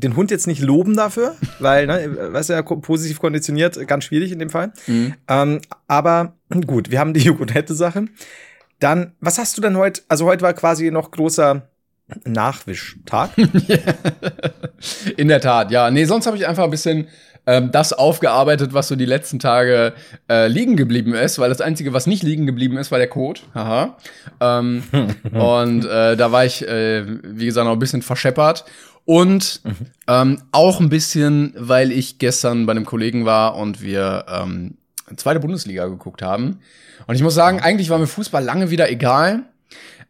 Speaker 2: den Hund jetzt nicht loben dafür, weil, ne, weißt du ja, positiv konditioniert, ganz schwierig in dem Fall.
Speaker 1: Mhm.
Speaker 2: Ähm, aber gut, wir haben die Joghurt-Sache. Dann, was hast du denn heute? Also heute war quasi noch großer Nachwischtag.
Speaker 1: In der Tat, ja. Nee, sonst habe ich einfach ein bisschen ähm, das aufgearbeitet, was so die letzten Tage äh, liegen geblieben ist, weil das Einzige, was nicht liegen geblieben ist, war der Code. Haha. Ähm, und äh, da war ich, äh, wie gesagt, noch ein bisschen verscheppert. Und ähm, auch ein bisschen, weil ich gestern bei einem Kollegen war und wir ähm, zweite Bundesliga geguckt haben. Und ich muss sagen, eigentlich war mir Fußball lange wieder egal.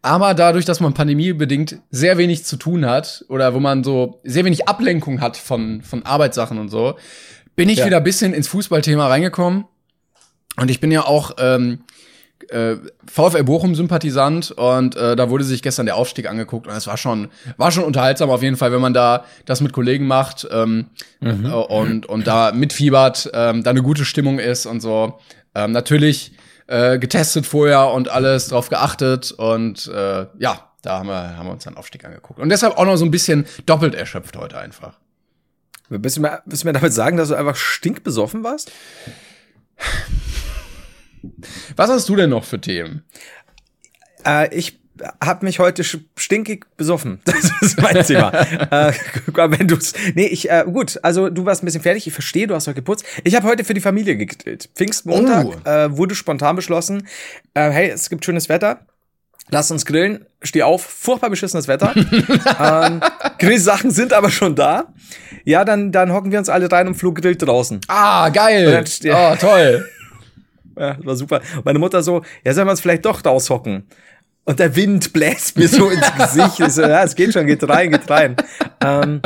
Speaker 1: Aber dadurch, dass man pandemiebedingt sehr wenig zu tun hat oder wo man so sehr wenig Ablenkung hat von, von Arbeitssachen und so, bin ich ja. wieder ein bisschen ins Fußballthema reingekommen. Und ich bin ja auch ähm, äh, VfL Bochum-Sympathisant und äh, da wurde sich gestern der Aufstieg angeguckt und es war schon, war schon unterhaltsam auf jeden Fall, wenn man da das mit Kollegen macht ähm, mhm. äh, und, und da mitfiebert, ähm, da eine gute Stimmung ist und so. Ähm, natürlich äh, getestet vorher und alles drauf geachtet und äh, ja, da haben wir, haben wir uns einen Aufstieg angeguckt. Und deshalb auch noch so ein bisschen doppelt erschöpft heute einfach.
Speaker 2: Willst du mir, willst du mir damit sagen, dass du einfach stinkbesoffen warst?
Speaker 1: Was hast du denn noch für Themen?
Speaker 2: Äh, ich habe mich heute stinkig besoffen. Das ist mein Thema. äh, wenn du's, nee, ich äh, gut. Also du warst ein bisschen fertig. Ich verstehe, du hast heute geputzt. Ich habe heute für die Familie gegrillt. Pfingstmontag oh. äh, wurde spontan beschlossen. Äh, hey, es gibt schönes Wetter. Lass uns grillen. Steh auf. Furchtbar beschissenes Wetter. ähm, Grillsachen sind aber schon da. Ja, dann dann hocken wir uns alle rein und Flug grillt draußen.
Speaker 1: Ah, geil. oh, toll.
Speaker 2: Ja, war super. meine Mutter so, ja, sollen wir uns vielleicht doch raushocken? Und der Wind bläst mir so ins Gesicht. Ich so, ja, es geht schon, geht rein, geht rein. Ähm,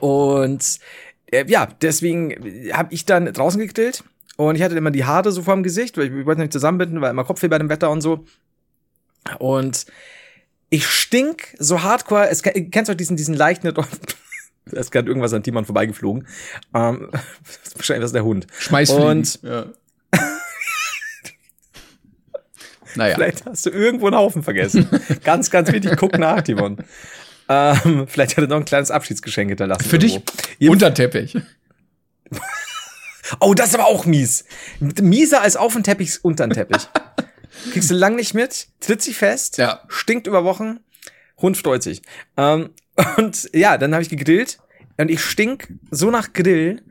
Speaker 2: und äh, ja, deswegen habe ich dann draußen gegrillt und ich hatte immer die Haare so vorm Gesicht, weil ich, ich wollte nicht zusammenbinden, weil immer Kopfweh bei dem Wetter und so. Und ich stink so hardcore. Es, kennst du diesen, diesen leichten, es ist gerade irgendwas an Timon vorbeigeflogen. Ähm, wahrscheinlich das ist der Hund.
Speaker 1: Schmeißfliegen.
Speaker 2: Und ja. Naja. Vielleicht hast du irgendwo einen Haufen vergessen. ganz, ganz wichtig, guck nach, Timon. Ähm, vielleicht hat er noch ein kleines Abschiedsgeschenk hinterlassen.
Speaker 1: Für irgendwo. dich unter Teppich.
Speaker 2: oh, das ist aber auch mies. Mieser als auf den Teppich unter den Teppich. Kriegst du lang nicht mit, tritt sich fest,
Speaker 1: ja.
Speaker 2: stinkt über Wochen, Hund freut sich. Ähm, und ja, dann habe ich gegrillt und ich stink so nach Grill,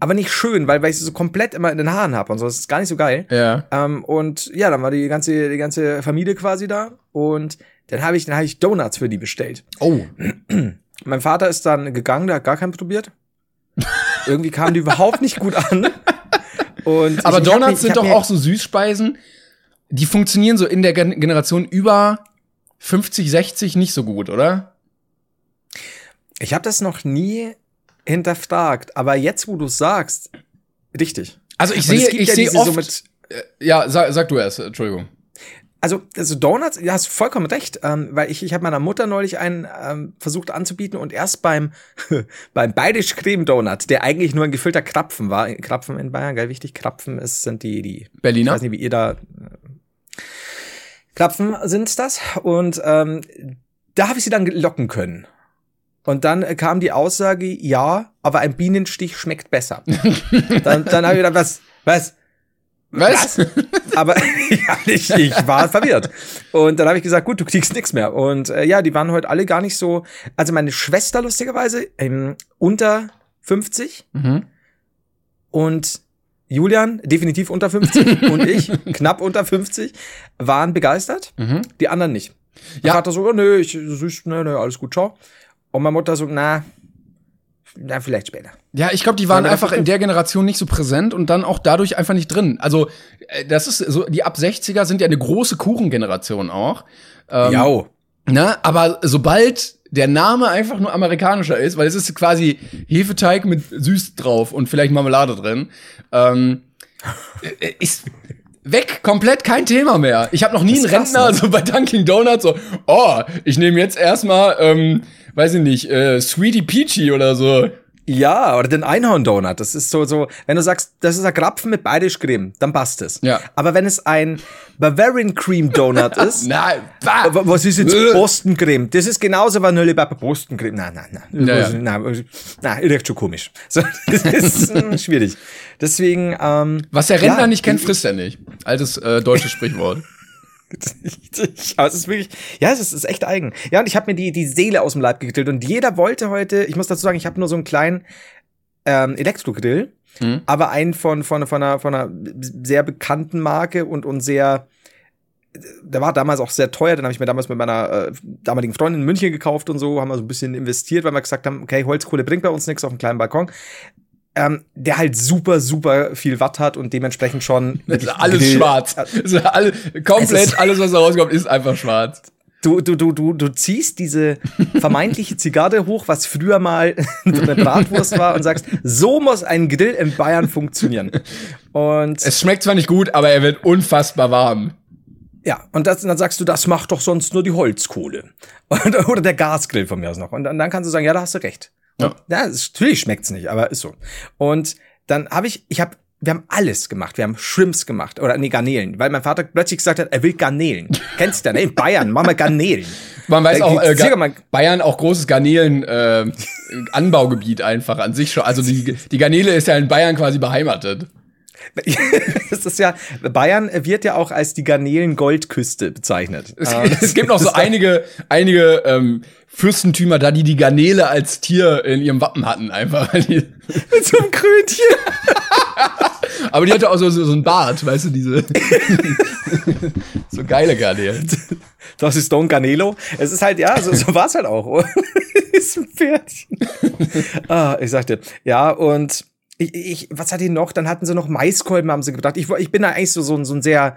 Speaker 2: aber nicht schön, weil, weil ich so komplett immer in den Haaren habe und so. Das ist gar nicht so geil.
Speaker 1: Ja.
Speaker 2: Ähm, und ja, dann war die ganze, die ganze Familie quasi da und dann habe ich, dann habe ich Donuts für die bestellt.
Speaker 1: Oh.
Speaker 2: mein Vater ist dann gegangen, der hat gar keinen probiert. Irgendwie kamen die überhaupt nicht gut an.
Speaker 1: Und aber ich, Donuts ich mir, sind doch auch so Süßspeisen, die funktionieren so in der Generation über 50, 60 nicht so gut, oder?
Speaker 2: Ich habe das noch nie hinterfragt. Aber jetzt, wo du sagst, richtig.
Speaker 1: Also ich sehe, ich ja sehe oft. So mit, äh, ja, sag, sag du erst, Entschuldigung.
Speaker 2: Also, also Donuts, ja, hast vollkommen recht, ähm, weil ich, ich habe meiner Mutter neulich einen ähm, versucht anzubieten und erst beim beim Bayerisch Creme Donut, der eigentlich nur ein gefüllter Krapfen war, Krapfen in Bayern, geil wichtig, Krapfen ist sind die die
Speaker 1: Berliner.
Speaker 2: Ich weiß nicht, wie ihr da äh, Krapfen sind das und ähm, da habe ich sie dann locken können. Und dann kam die Aussage, ja, aber ein Bienenstich schmeckt besser. dann dann habe ich gedacht, was, was?
Speaker 1: Was? was?
Speaker 2: aber ja, ich, ich war verwirrt. Und dann habe ich gesagt, gut, du kriegst nichts mehr. Und äh, ja, die waren heute alle gar nicht so. Also meine Schwester lustigerweise ähm, unter 50 mhm. und Julian definitiv unter 50 und ich knapp unter 50 waren begeistert. Mhm. Die anderen nicht. Ja. Vater so, oh, nö, ich süß, nö, nö, alles gut, ciao. Und meine Mutter so, na, na, vielleicht später.
Speaker 1: Ja, ich glaube, die waren einfach in der Generation nicht so präsent und dann auch dadurch einfach nicht drin. Also, äh, das ist so, die ab 60er sind ja eine große Kuchengeneration auch.
Speaker 2: Ähm, ja.
Speaker 1: Ne? Aber sobald der Name einfach nur amerikanischer ist, weil es ist quasi Hefeteig mit süß drauf und vielleicht Marmelade drin, ähm, äh, ist weg, komplett kein Thema mehr. Ich habe noch nie einen Rentner ne? so bei Dunkin' Donuts so, oh, ich nehme jetzt erstmal ähm, weiß ich nicht, äh, Sweetie Peachy oder so.
Speaker 2: Ja, oder den Einhorn-Donut. Das ist so, so, wenn du sagst, das ist ein Krapfen mit Bayerisch-Creme, dann passt es.
Speaker 1: Ja.
Speaker 2: Aber wenn es ein Bavarian Cream Donut ist,
Speaker 1: nein,
Speaker 2: was ist jetzt Boston Creme? Das ist genauso Vanille bei Boston Creme. Nein, nein, nein.
Speaker 1: Ja, ja.
Speaker 2: Nein, nein, riecht schon komisch. So, das ist hm, schwierig. Deswegen, ähm,
Speaker 1: Was der Rentner ja, nicht kennt, frisst er nicht. Altes äh, deutsches Sprichwort.
Speaker 2: Aber es ist wirklich, ja, es ist, ist echt eigen. Ja, und ich habe mir die, die Seele aus dem Leib gegrillt und jeder wollte heute, ich muss dazu sagen, ich habe nur so einen kleinen ähm, Elektrogrill, mhm. aber einen von, von, von, einer, von einer sehr bekannten Marke und, und sehr, der war damals auch sehr teuer, den habe ich mir damals mit meiner äh, damaligen Freundin in München gekauft und so, haben wir so ein bisschen investiert, weil wir gesagt haben, okay, Holzkohle bringt bei uns nichts auf einem kleinen Balkon. Ähm, der halt super, super viel Watt hat und dementsprechend schon.
Speaker 1: alles Grill, schwarz. Also alle, komplett alles, was da rauskommt, ist einfach schwarz.
Speaker 2: Du, du, du, du, du ziehst diese vermeintliche Zigarre hoch, was früher mal eine Bratwurst war, und sagst, so muss ein Grill in Bayern funktionieren. Und
Speaker 1: es schmeckt zwar nicht gut, aber er wird unfassbar warm.
Speaker 2: Ja, und, das, und dann sagst du, das macht doch sonst nur die Holzkohle. Oder der Gasgrill von mir aus noch. Und dann, dann kannst du sagen, ja, da hast du recht. Ja, ja natürlich schmeckt's nicht, aber ist so. Und dann habe ich, ich habe wir haben alles gemacht. Wir haben Shrimps gemacht oder nee, Garnelen, weil mein Vater plötzlich gesagt hat, er will Garnelen. Kennst du denn? In Bayern machen wir Garnelen.
Speaker 1: Man weiß auch, äh, Ga Bayern auch großes Garnelen äh, Anbaugebiet einfach an sich schon. Also die, die Garnele ist ja in Bayern quasi beheimatet.
Speaker 2: das ist ja, Bayern wird ja auch als die Garnelen-Goldküste bezeichnet.
Speaker 1: Es, ähm, es gibt noch so einige, einige ähm, Fürstentümer da, die die Garnele als Tier in ihrem Wappen hatten, einfach. Mit
Speaker 2: so einem Krönchen.
Speaker 1: Aber die hatte auch so, so, so ein Bart, weißt du, diese so geile Garnelen.
Speaker 2: Das ist Don Garnelo. Es ist halt, ja, so, so war es halt auch. ist ein Pferdchen. ah, ich sagte, ja, und ich, ich, was hat die noch? Dann hatten sie noch Maiskolben, haben sie gedacht. Ich, ich bin da eigentlich so, so, so ein sehr,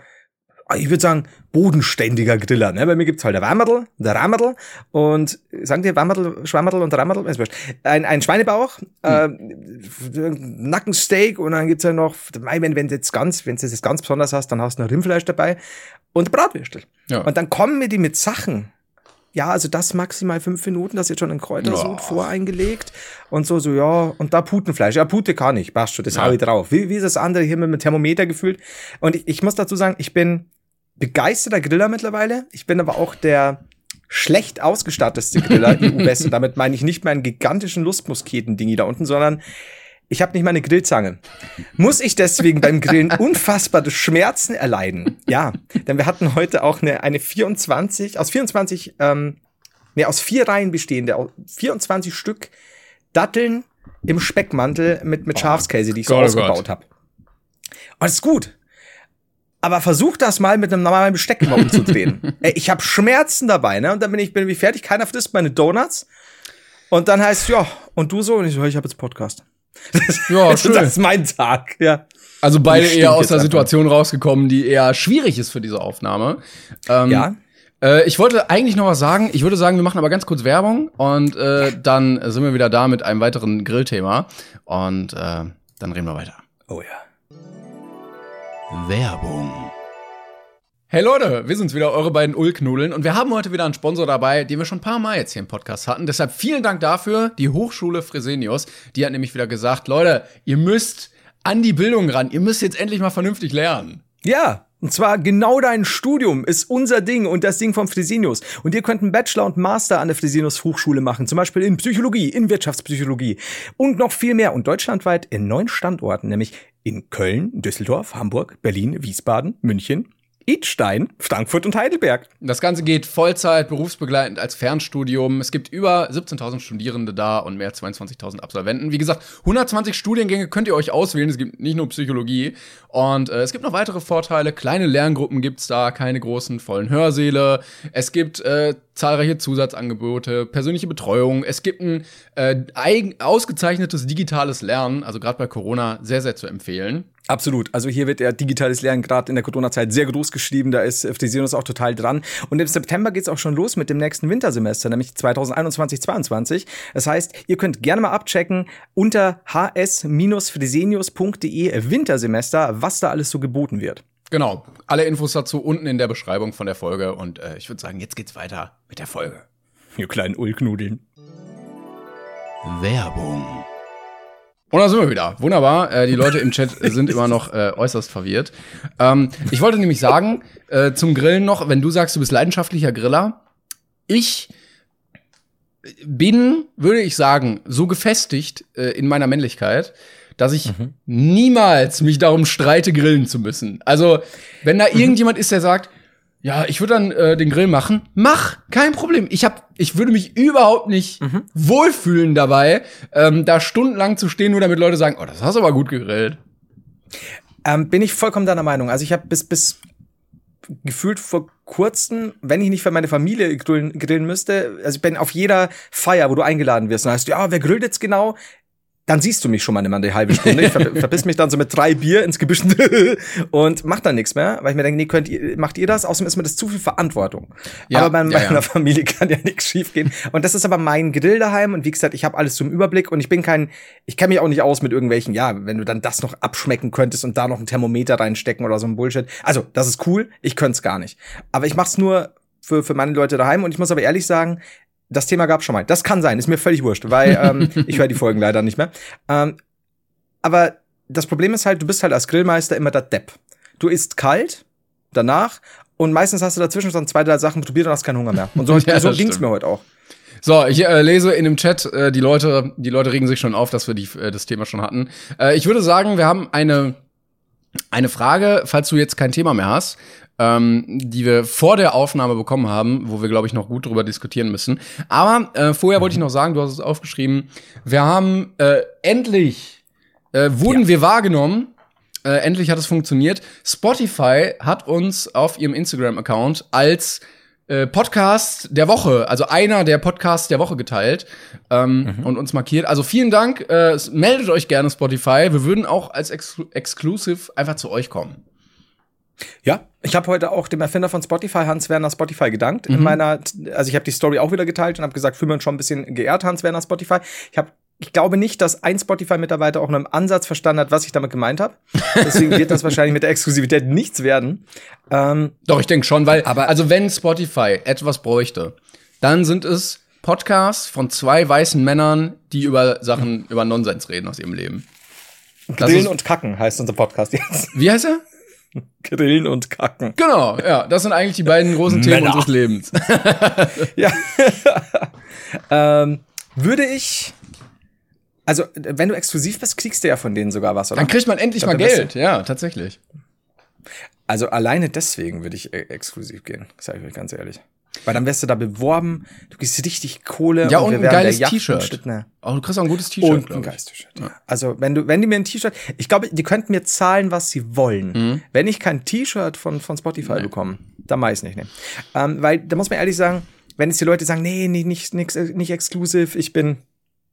Speaker 2: ich würde sagen, bodenständiger Griller. Ne? Bei mir gibt's halt der Wammerl, der Rammerl und sagen die Wammerl, Schwammerl und Rammerl? Ein, ein Schweinebauch, hm. äh, Nackensteak und dann gibt's ja noch, wenn wenn jetzt ganz, wenn du das ganz besonders hast, dann hast du noch Rindfleisch dabei und Bratwürstel. Ja. Und dann kommen wir die mit Sachen, ja, also das maximal fünf Minuten, das jetzt schon in Kräutersud oh. voreingelegt und so, so, ja, und da Putenfleisch. Ja, Pute kann ich, passt schon, das ja. hau ich drauf. Wie, wie ist das andere hier mit dem Thermometer gefühlt? Und ich, ich muss dazu sagen, ich bin begeisterter Griller mittlerweile. Ich bin aber auch der schlecht ausgestatteste Griller EU-West. Und damit meine ich nicht meinen gigantischen Lustmusketen-Dingi da unten, sondern ich habe nicht mal eine Grillzange. Muss ich deswegen beim Grillen unfassbare Schmerzen erleiden? Ja, denn wir hatten heute auch eine, eine 24, aus 24, ähm, nee, aus vier Reihen bestehende, 24 Stück Datteln im Speckmantel mit, mit Schafskäse, die ich so oh ausgebaut habe. Und es ist gut. Aber versuch das mal mit einem normalen Besteck immer umzudrehen. Ey, ich habe Schmerzen dabei, ne? Und dann bin ich, bin ich fertig, keiner frisst meine Donuts. Und dann heißt ja, und du so? Und ich so, ich habe jetzt Podcast.
Speaker 1: Ja, schön.
Speaker 2: Das ist mein Tag, ja.
Speaker 1: Also beide eher aus der Situation einfach. rausgekommen, die eher schwierig ist für diese Aufnahme.
Speaker 2: Ähm, ja.
Speaker 1: Äh, ich wollte eigentlich noch was sagen. Ich würde sagen, wir machen aber ganz kurz Werbung und äh, dann sind wir wieder da mit einem weiteren Grillthema und äh, dann reden wir weiter.
Speaker 2: Oh ja.
Speaker 1: Werbung. Hey Leute, wir sind's wieder, eure beiden Ulknudeln. Und wir haben heute wieder einen Sponsor dabei, den wir schon ein paar Mal jetzt hier im Podcast hatten. Deshalb vielen Dank dafür. Die Hochschule Fresenius, die hat nämlich wieder gesagt, Leute, ihr müsst an die Bildung ran. Ihr müsst jetzt endlich mal vernünftig lernen.
Speaker 2: Ja, und zwar genau dein Studium ist unser Ding und das Ding vom Fresenius. Und ihr könnt einen Bachelor und Master an der Fresenius Hochschule machen. Zum Beispiel in Psychologie, in Wirtschaftspsychologie und noch viel mehr. Und deutschlandweit in neun Standorten, nämlich in Köln, Düsseldorf, Hamburg, Berlin, Wiesbaden, München, Idstein, Frankfurt und Heidelberg.
Speaker 1: Das Ganze geht Vollzeit, berufsbegleitend als Fernstudium. Es gibt über 17.000 Studierende da und mehr als 22.000 Absolventen. Wie gesagt, 120 Studiengänge könnt ihr euch auswählen. Es gibt nicht nur Psychologie. Und äh, es gibt noch weitere Vorteile. Kleine Lerngruppen gibt's da, keine großen vollen Hörsäle. Es gibt äh, zahlreiche Zusatzangebote, persönliche Betreuung. Es gibt ein äh, ausgezeichnetes digitales Lernen, also gerade bei Corona sehr, sehr zu empfehlen.
Speaker 2: Absolut. Also hier wird ja digitales Lernen gerade in der Corona-Zeit sehr groß geschrieben. Da ist Fresenius auch total dran. Und im September geht's auch schon los mit dem nächsten Wintersemester, nämlich 2021-22. Das heißt, ihr könnt gerne mal abchecken unter hs-fresenius.de Wintersemester, was da alles so geboten wird.
Speaker 1: Genau. Alle Infos dazu unten in der Beschreibung von der Folge. Und äh, ich würde sagen, jetzt geht's weiter mit der Folge.
Speaker 2: Ihr kleinen Ulknudeln.
Speaker 1: Werbung. Und da sind wir wieder. Wunderbar. Äh, die Leute im Chat sind immer noch äh, äußerst verwirrt. Ähm, ich wollte nämlich sagen, äh, zum Grillen noch, wenn du sagst, du bist leidenschaftlicher Griller, ich bin, würde ich sagen, so gefestigt äh, in meiner Männlichkeit, dass ich mhm. niemals mich darum streite, grillen zu müssen. Also, wenn da mhm. irgendjemand ist, der sagt, ja, ich würde dann äh, den Grill machen. Mach, kein Problem. Ich hab, ich würde mich überhaupt nicht mhm. wohlfühlen dabei, ähm, da stundenlang zu stehen, nur damit Leute sagen, oh, das hast du aber gut gegrillt.
Speaker 2: Ähm, bin ich vollkommen deiner Meinung. Also ich habe bis bis gefühlt vor kurzem, wenn ich nicht für meine Familie grillen, grillen müsste, also ich bin auf jeder Feier, wo du eingeladen wirst, und heißt, ja, wer grillt jetzt genau? Dann siehst du mich schon mal immer eine halbe Stunde. Ich ver verpiss mich dann so mit drei Bier ins Gebüsch und mach dann nichts mehr, weil ich mir denke, nee, könnt ihr, macht ihr das? Außerdem ist mir das zu viel Verantwortung. Ja, aber bei ja, meiner ja. Familie kann ja nichts schiefgehen. Und das ist aber mein Grill daheim und wie gesagt, ich habe alles zum Überblick und ich bin kein, ich kenne mich auch nicht aus mit irgendwelchen, ja, wenn du dann das noch abschmecken könntest und da noch ein Thermometer reinstecken oder so ein Bullshit. Also, das ist cool, ich könnte es gar nicht. Aber ich mach's nur für, für meine Leute daheim und ich muss aber ehrlich sagen, das Thema gab schon mal. Das kann sein, ist mir völlig wurscht, weil ähm, ich höre die Folgen leider nicht mehr. Ähm, aber das Problem ist halt, du bist halt als Grillmeister immer der Depp. Du isst kalt, danach, und meistens hast du dazwischen schon zwei, drei Sachen probiert und hast keinen Hunger mehr. Und so, ja, so ging's mir heute auch.
Speaker 1: So, ich äh, lese in dem Chat, äh, die Leute, die Leute regen sich schon auf, dass wir die, äh, das Thema schon hatten. Äh, ich würde sagen, wir haben eine, eine Frage, falls du jetzt kein Thema mehr hast ähm, die wir vor der Aufnahme bekommen haben, wo wir, glaube ich, noch gut drüber diskutieren müssen. Aber äh, vorher wollte ich noch sagen, du hast es aufgeschrieben, wir haben äh, endlich, äh, wurden ja. wir wahrgenommen, äh, endlich hat es funktioniert. Spotify hat uns auf ihrem Instagram-Account als äh, Podcast der Woche, also einer der Podcasts der Woche geteilt ähm, mhm. und uns markiert. Also vielen Dank. Äh, meldet euch gerne Spotify. Wir würden auch als Ex Exclusive einfach zu euch kommen.
Speaker 2: Ja, ich habe heute auch dem Erfinder von Spotify, Hans-Werner Spotify, gedankt. Mhm. In meiner, also ich habe die Story auch wieder geteilt und habe gesagt, fühlen wir uns schon ein bisschen geehrt, Hans-Werner Spotify. Ich habe ich glaube nicht, dass ein Spotify-Mitarbeiter auch nur im Ansatz verstanden hat, was ich damit gemeint habe. Deswegen wird das wahrscheinlich mit der Exklusivität nichts werden.
Speaker 1: Ähm, Doch, ich denke schon, weil, aber also wenn Spotify etwas bräuchte, dann sind es Podcasts von zwei weißen Männern, die über Sachen, über Nonsens reden aus ihrem Leben.
Speaker 2: Grillen und Kacken heißt unser Podcast jetzt.
Speaker 1: Wie heißt er?
Speaker 2: Grillen und Kacken.
Speaker 1: Genau, ja, das sind eigentlich die beiden großen Themen Männer. unseres Lebens.
Speaker 2: ja. ähm, würde ich. Also, wenn du exklusiv bist, kriegst du ja von denen sogar was,
Speaker 1: oder? Dann kriegt man endlich mal Geld, ja, tatsächlich.
Speaker 2: Also alleine deswegen würde ich äh, exklusiv gehen, sage ich euch ganz ehrlich. Weil dann wärst du da beworben, du kriegst richtig Kohle.
Speaker 1: Ja, und, und ein geiles T-Shirt. Ne. Auch du kriegst auch ein gutes T-Shirt.
Speaker 2: Und ein geiles T-Shirt. Ja. Also, wenn du, wenn die mir ein T-Shirt, ich glaube, die könnten mir zahlen, was sie wollen. Mhm. Wenn ich kein T-Shirt von, von Spotify nee. bekomme, dann mach ich nicht, ne. Ähm, weil, da muss man ehrlich sagen, wenn jetzt die Leute sagen, nee, nee nicht, nix, nicht exklusiv, ich bin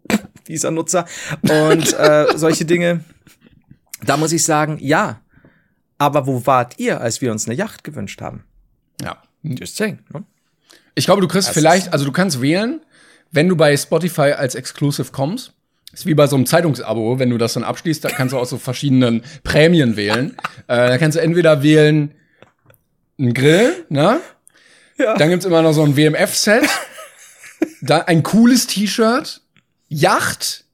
Speaker 2: dieser Nutzer und äh, solche Dinge, da muss ich sagen, ja. Aber wo wart ihr, als wir uns eine Yacht gewünscht haben?
Speaker 1: Ja. Just saying. Ne? Ich glaube, du kriegst das vielleicht, also du kannst wählen, wenn du bei Spotify als Exclusive kommst. Ist wie bei so einem Zeitungsabo, wenn du das dann abschließt, da kannst du auch so verschiedenen Prämien wählen. Äh, da kannst du entweder wählen einen Grill, ne? Ja. Dann gibt's immer noch so ein WMF-Set, dann ein cooles T-Shirt, Yacht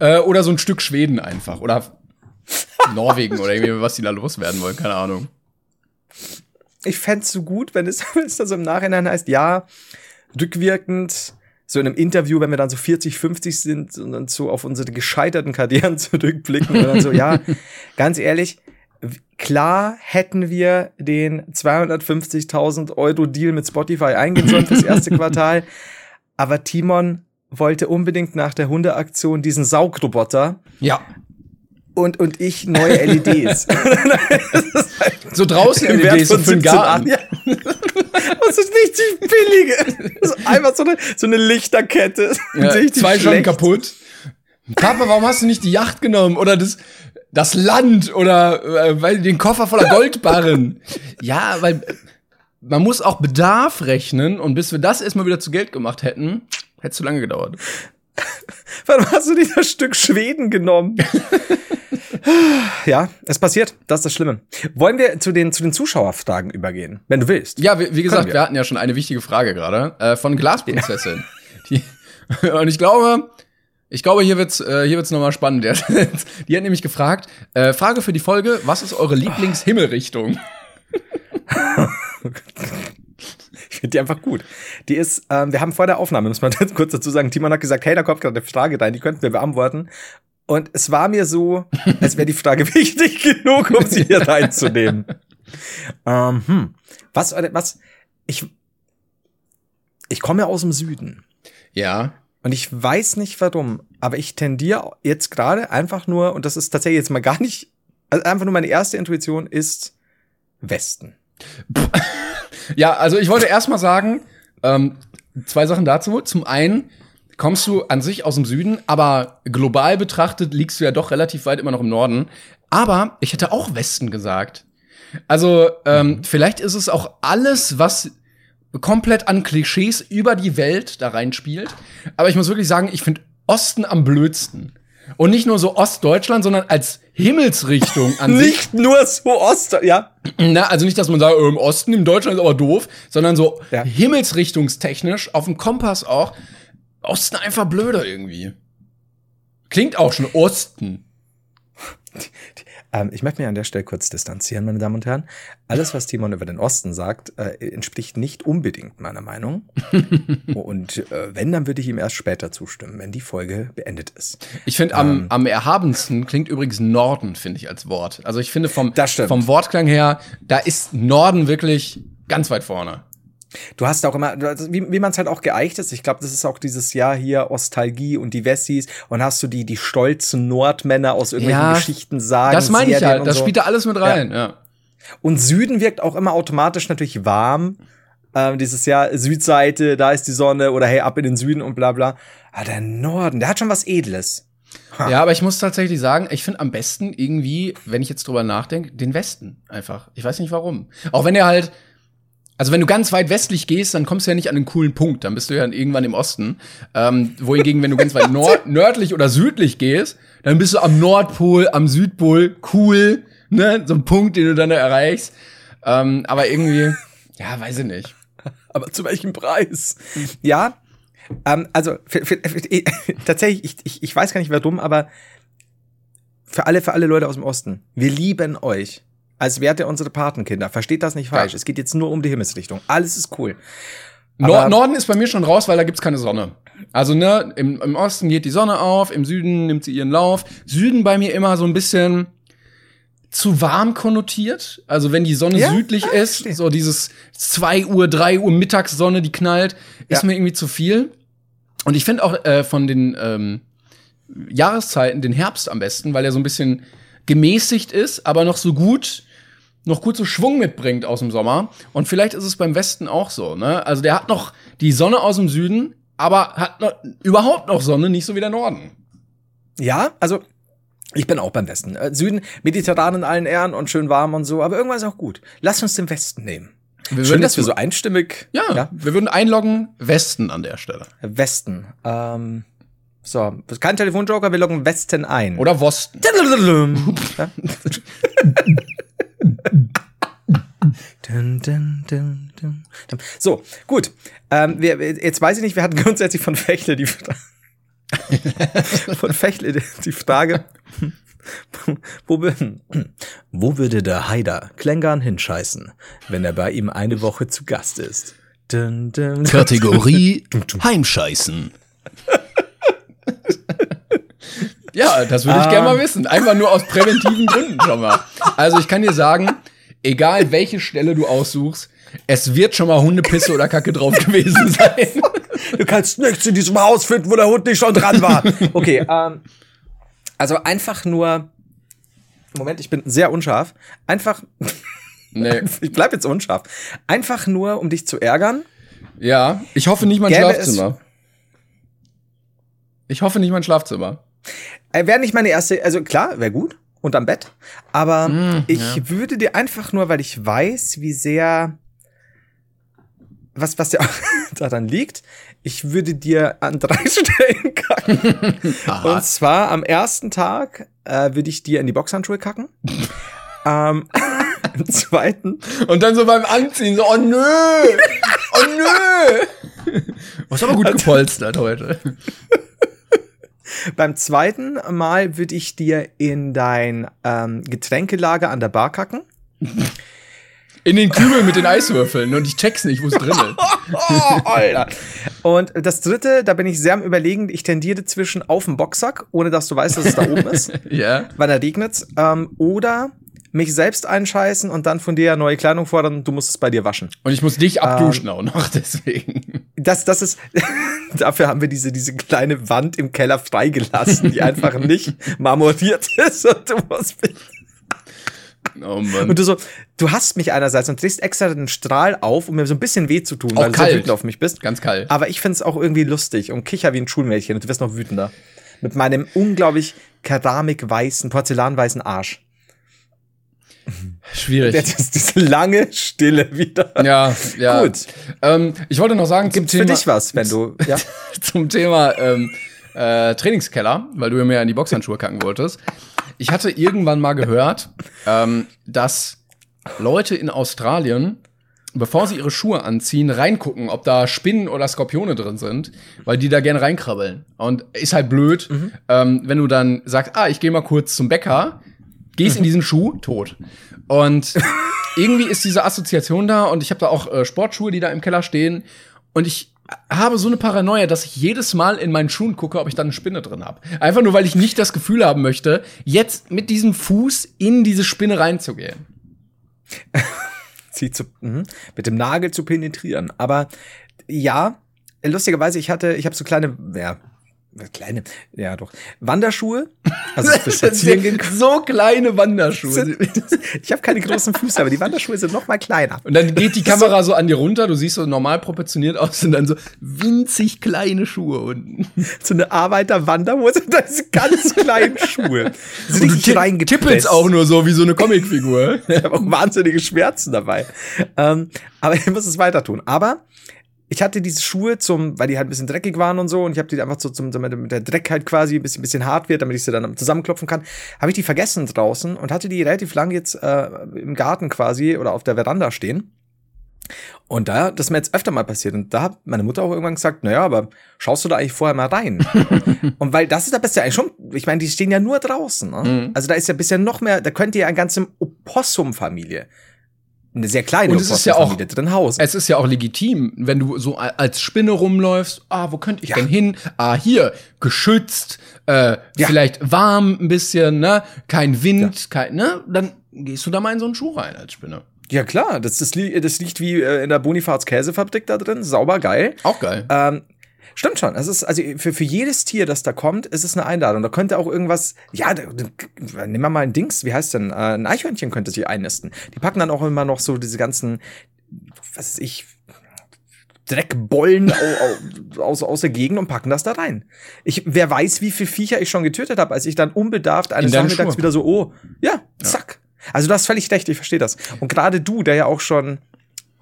Speaker 1: äh, oder so ein Stück Schweden einfach. Oder Norwegen oder irgendwie, was die da loswerden wollen, keine Ahnung
Speaker 2: ich fände es so gut, wenn es, wenn es dann so im Nachhinein heißt, ja, rückwirkend, so in einem Interview, wenn wir dann so 40, 50 sind und dann so auf unsere gescheiterten Karrieren zurückblicken und dann so, ja, ganz ehrlich, klar hätten wir den 250.000 Euro Deal mit Spotify eingehen fürs erste Quartal, aber Timon wollte unbedingt nach der Hundeaktion diesen Saugroboter.
Speaker 1: Ja
Speaker 2: und, und ich neue LEDs.
Speaker 1: so draußen LEDs so für den Garten. Ja.
Speaker 2: Das ist richtig billige. Das ist einfach so eine, so eine Lichterkette.
Speaker 1: Ja, zwei schon kaputt. Papa, warum hast du nicht die Yacht genommen? Oder das, das Land? Oder äh, weil den Koffer voller Goldbarren? ja, weil man muss auch Bedarf rechnen. Und bis wir das erstmal wieder zu Geld gemacht hätten, hätte es zu lange gedauert.
Speaker 2: Warum hast du nicht das Stück Schweden genommen? ja, es passiert. Das ist das Schlimme. Wollen wir zu den, zu den Zuschauerfragen übergehen, wenn du willst?
Speaker 1: Ja, wie, wie gesagt, wir. wir. hatten ja schon eine wichtige Frage gerade äh, von Glasprinzessin. Ja. Und ich glaube, ich glaube, hier wird's, äh, hier wird's nochmal spannend. Die hat nämlich gefragt, äh, Frage für die Folge, was ist eure Lieblingshimmelrichtung?
Speaker 2: Ich finde die einfach gut. Die ist, ähm, wir haben vor der Aufnahme, muss man kurz dazu sagen, Timon hat gesagt, hey, da kommt gerade eine Frage rein, die könnten wir beantworten. Und es war mir so, als wäre die Frage wichtig genug, um sie hier reinzunehmen. ähm, hm. Was, was, ich, ich komme aus dem Süden.
Speaker 1: Ja.
Speaker 2: Und ich weiß nicht warum, aber ich tendiere jetzt gerade einfach nur, und das ist tatsächlich jetzt mal gar nicht, also einfach nur meine erste Intuition ist Westen.
Speaker 1: Ja, also ich wollte erst mal sagen, ähm, zwei Sachen dazu. Zum einen, kommst du an sich aus dem Süden, aber global betrachtet liegst du ja doch relativ weit immer noch im Norden. Aber ich hätte auch Westen gesagt. Also ähm, mhm. vielleicht ist es auch alles, was komplett an Klischees über die Welt da reinspielt. Aber ich muss wirklich sagen, ich finde Osten am blödsten. Und nicht nur so Ostdeutschland, sondern als Himmelsrichtung
Speaker 2: an sich. Nicht nur so Ost, ja.
Speaker 1: Na, also nicht, dass man sagt, im Osten, im Deutschland ist aber doof, sondern so ja. himmelsrichtungstechnisch, auf dem Kompass auch. Osten einfach blöder irgendwie. Klingt auch schon Osten.
Speaker 2: Ähm, ich möchte mich an der Stelle kurz distanzieren, meine Damen und Herren. Alles, was Timon über den Osten sagt, äh, entspricht nicht unbedingt meiner Meinung. und äh, wenn, dann würde ich ihm erst später zustimmen, wenn die Folge beendet ist.
Speaker 1: Ich finde, am, ähm, am erhabensten klingt übrigens Norden, finde ich, als Wort. Also ich finde vom, vom Wortklang her, da ist Norden wirklich ganz weit vorne.
Speaker 2: Du hast auch immer, wie, wie man es halt auch geeicht ist, ich glaube, das ist auch dieses Jahr hier Ostalgie und die Wessis und hast du die, die stolzen Nordmänner aus irgendwelchen ja, Geschichten sagen.
Speaker 1: Das meine ich ja, das so. spielt da alles mit rein, ja. ja.
Speaker 2: Und Süden wirkt auch immer automatisch natürlich warm. Ähm, dieses Jahr Südseite, da ist die Sonne oder hey, ab in den Süden und bla bla. Aber der Norden, der hat schon was Edles.
Speaker 1: Ha. Ja, aber ich muss tatsächlich sagen, ich finde am besten irgendwie, wenn ich jetzt drüber nachdenke, den Westen einfach. Ich weiß nicht warum. Auch wenn er halt, also wenn du ganz weit westlich gehst, dann kommst du ja nicht an einen coolen Punkt. Dann bist du ja irgendwann im Osten. Ähm, wohingegen, wenn du ganz weit nord nördlich oder südlich gehst, dann bist du am Nordpol, am Südpol, cool, ne? So ein Punkt, den du dann erreichst. Ähm, aber irgendwie, ja, weiß ich nicht.
Speaker 2: Aber zu welchem Preis? Ja, ähm, also für, für, für, tatsächlich, ich, ich, ich weiß gar nicht warum, aber für alle, für alle Leute aus dem Osten, wir lieben euch als wärt ihr unsere Patenkinder. Versteht das nicht falsch. Ja. Es geht jetzt nur um die Himmelsrichtung. Alles ist cool.
Speaker 1: Aber Norden ist bei mir schon raus, weil da gibt's keine Sonne. Also ne, im, im Osten geht die Sonne auf, im Süden nimmt sie ihren Lauf. Süden bei mir immer so ein bisschen zu warm konnotiert. Also wenn die Sonne ja? südlich ja, ist, verstehe. so dieses zwei Uhr, drei Uhr Mittagssonne, die knallt, ist mir irgendwie zu viel. Und ich finde auch äh, von den ähm, Jahreszeiten den Herbst am besten, weil er so ein bisschen gemäßigt ist, aber noch so gut noch gut so Schwung mitbringt aus dem Sommer. Und vielleicht ist es beim Westen auch so. Ne? Also der hat noch die Sonne aus dem Süden, aber hat noch, überhaupt noch Sonne, nicht so wie der Norden.
Speaker 2: Ja, also ich bin auch beim Westen. Äh, Süden, mediterran in allen Ehren und schön warm und so, aber irgendwann ist auch gut. Lass uns den Westen nehmen.
Speaker 1: Wir Schön, dass wir so einstimmig. Ja, ja, wir würden einloggen Westen an der Stelle.
Speaker 2: Westen. Ähm, so, kein Telefonjoker, wir loggen Westen ein.
Speaker 1: Oder Wosten.
Speaker 2: dun, dun, dun, dun, So, gut. Ähm, wir, jetzt weiß ich nicht, wir hatten grundsätzlich von Fechle die Frage. von Fechle die Frage. Wo, wo würde der Haider Klängern hinscheißen, wenn er bei ihm eine Woche zu Gast ist?
Speaker 1: Dun, dun, Kategorie Heimscheißen. Ja, das würde ich um. gerne mal wissen. Einfach nur aus präventiven Gründen schon mal. Also ich kann dir sagen, egal welche Stelle du aussuchst, es wird schon mal Hundepisse oder Kacke drauf gewesen sein.
Speaker 2: Du kannst nichts in diesem Haus finden, wo der Hund nicht schon dran war. Okay, ähm, also einfach nur. Moment, ich bin sehr unscharf. Einfach. Nee. ich bleib jetzt unscharf. Einfach nur, um dich zu ärgern.
Speaker 1: Ja, ich hoffe nicht mein Schlafzimmer. Ich hoffe nicht mein Schlafzimmer.
Speaker 2: Äh, wäre nicht meine erste, also klar, wäre gut unterm Bett. Aber mm, ich ja. würde dir einfach nur, weil ich weiß, wie sehr was, was ja daran liegt, ich würde dir an drei Stellen kacken. Und zwar am ersten Tag äh, würde ich dir in die Boxhandschuhe kacken. ähm, Im zweiten.
Speaker 1: Und dann so beim Anziehen, so, oh nö! Oh nö! Was aber gut gepolstert heute.
Speaker 2: Beim zweiten Mal würde ich dir in dein ähm, Getränkelager an der Bar kacken.
Speaker 1: In den Kübel mit den Eiswürfeln und ich check's nicht, wo es drin ist.
Speaker 2: oh, Alter. Und das dritte, da bin ich sehr am überlegen, ich tendiere zwischen auf dem Boxsack, ohne dass du weißt, dass es da oben ist.
Speaker 1: Ja.
Speaker 2: Weil da regnet's. Ähm, oder mich selbst einscheißen und dann von dir neue Kleidung fordern, du musst es bei dir waschen.
Speaker 1: Und ich muss dich abduschen ähm, auch noch, deswegen.
Speaker 2: Das, das ist, dafür haben wir diese, diese kleine Wand im Keller freigelassen, die einfach nicht marmoriert ist und du musst mich Oh Mann. Und du so, du hast mich einerseits und drehst extra den Strahl auf, um mir so ein bisschen weh zu tun,
Speaker 1: auch weil kalt. du so wütend
Speaker 2: auf mich bist.
Speaker 1: Ganz kalt.
Speaker 2: Aber ich find's auch irgendwie lustig und kicher wie ein Schulmädchen und du wirst noch wütender. Mit meinem unglaublich keramikweißen, porzellanweißen Arsch.
Speaker 1: Schwierig.
Speaker 2: Jetzt diese lange Stille wieder.
Speaker 1: Ja, ja. Gut. Ähm, ich wollte noch sagen,
Speaker 2: Gibt's zum Thema, für dich was, wenn du, ja?
Speaker 1: zum Thema, ähm, äh, Trainingskeller, weil du mir in die Boxhandschuhe kacken wolltest. Ich hatte irgendwann mal gehört, ähm, dass Leute in Australien, bevor sie ihre Schuhe anziehen, reingucken, ob da Spinnen oder Skorpione drin sind, weil die da gerne reinkrabbeln. Und ist halt blöd, mhm. ähm, wenn du dann sagst, ah, ich gehe mal kurz zum Bäcker, gehst in diesen Schuh, tot. Und irgendwie ist diese Assoziation da und ich habe da auch äh, Sportschuhe, die da im Keller stehen. Und ich habe so eine Paranoia, dass ich jedes Mal in meinen Schuhen gucke, ob ich da eine Spinne drin habe. Einfach nur, weil ich nicht das Gefühl haben möchte, jetzt mit diesem Fuß in diese Spinne reinzugehen.
Speaker 2: Sie zu, mh, mit dem Nagel zu penetrieren. Aber ja, lustigerweise, ich hatte, ich habe so kleine, ja, Kleine, ja doch. Wanderschuhe.
Speaker 1: Also für Spazieren gehen. So kleine Wanderschuhe.
Speaker 2: ich habe keine großen Füße, aber die Wanderschuhe sind noch mal kleiner.
Speaker 1: Und dann geht die Kamera so an dir runter, du siehst so normal proportioniert aus und dann so winzig kleine Schuhe unten.
Speaker 2: So eine Arbeiter-Wanderhose, das sind ganz kleine Schuhe.
Speaker 1: Sind und du tippelst auch nur so wie so eine Comicfigur.
Speaker 2: ich habe auch wahnsinnige Schmerzen dabei. Ähm, aber ich muss es weiter tun. Aber ich hatte diese Schuhe zum, weil die halt ein bisschen dreckig waren und so, und ich habe die einfach so zum, damit der Dreck halt quasi ein bisschen, ein bisschen hart wird, damit ich sie dann zusammenklopfen kann, habe ich die vergessen draußen und hatte die relativ lang jetzt äh, im Garten quasi oder auf der Veranda stehen. Und da, das ist mir jetzt öfter mal passiert. Und da hat meine Mutter auch irgendwann gesagt, naja, aber schaust du da eigentlich vorher mal rein? und weil das ist da bisher eigentlich schon, ich meine, die stehen ja nur draußen. Ne? Mhm. Also da ist ja bisher noch mehr, da könnt ihr ja eine ganze Opossum-Familie eine sehr kleine
Speaker 1: und es ist ja auch drin Haus. Es ist ja auch legitim, wenn du so als Spinne rumläufst. Ah, wo könnte ich ja. denn hin? Ah, hier geschützt, äh, ja. vielleicht warm ein bisschen, ne? Kein Wind, ja. kein, ne? Dann gehst du da mal in so einen Schuh rein als Spinne.
Speaker 2: Ja klar, das, das, das liegt wie äh, in der Bonifaz Käsefabrik da drin, sauber geil.
Speaker 1: Auch geil.
Speaker 2: Ähm, Stimmt schon. Es ist, also für, für jedes Tier, das da kommt, ist es eine Einladung. Da könnte auch irgendwas, ja, da, da, nehmen wir mal ein Dings, wie heißt denn? Äh, ein Eichhörnchen könnte sich einnisten. Die packen dann auch immer noch so diese ganzen, was weiß ich, Dreckbollen aus, aus der Gegend und packen das da rein. Ich, wer weiß, wie viele Viecher ich schon getötet habe, als ich dann unbedarft eines Nachmittags wieder so, oh, ja, zack. Ja. Also du hast völlig recht, ich verstehe das. Und gerade du, der ja auch schon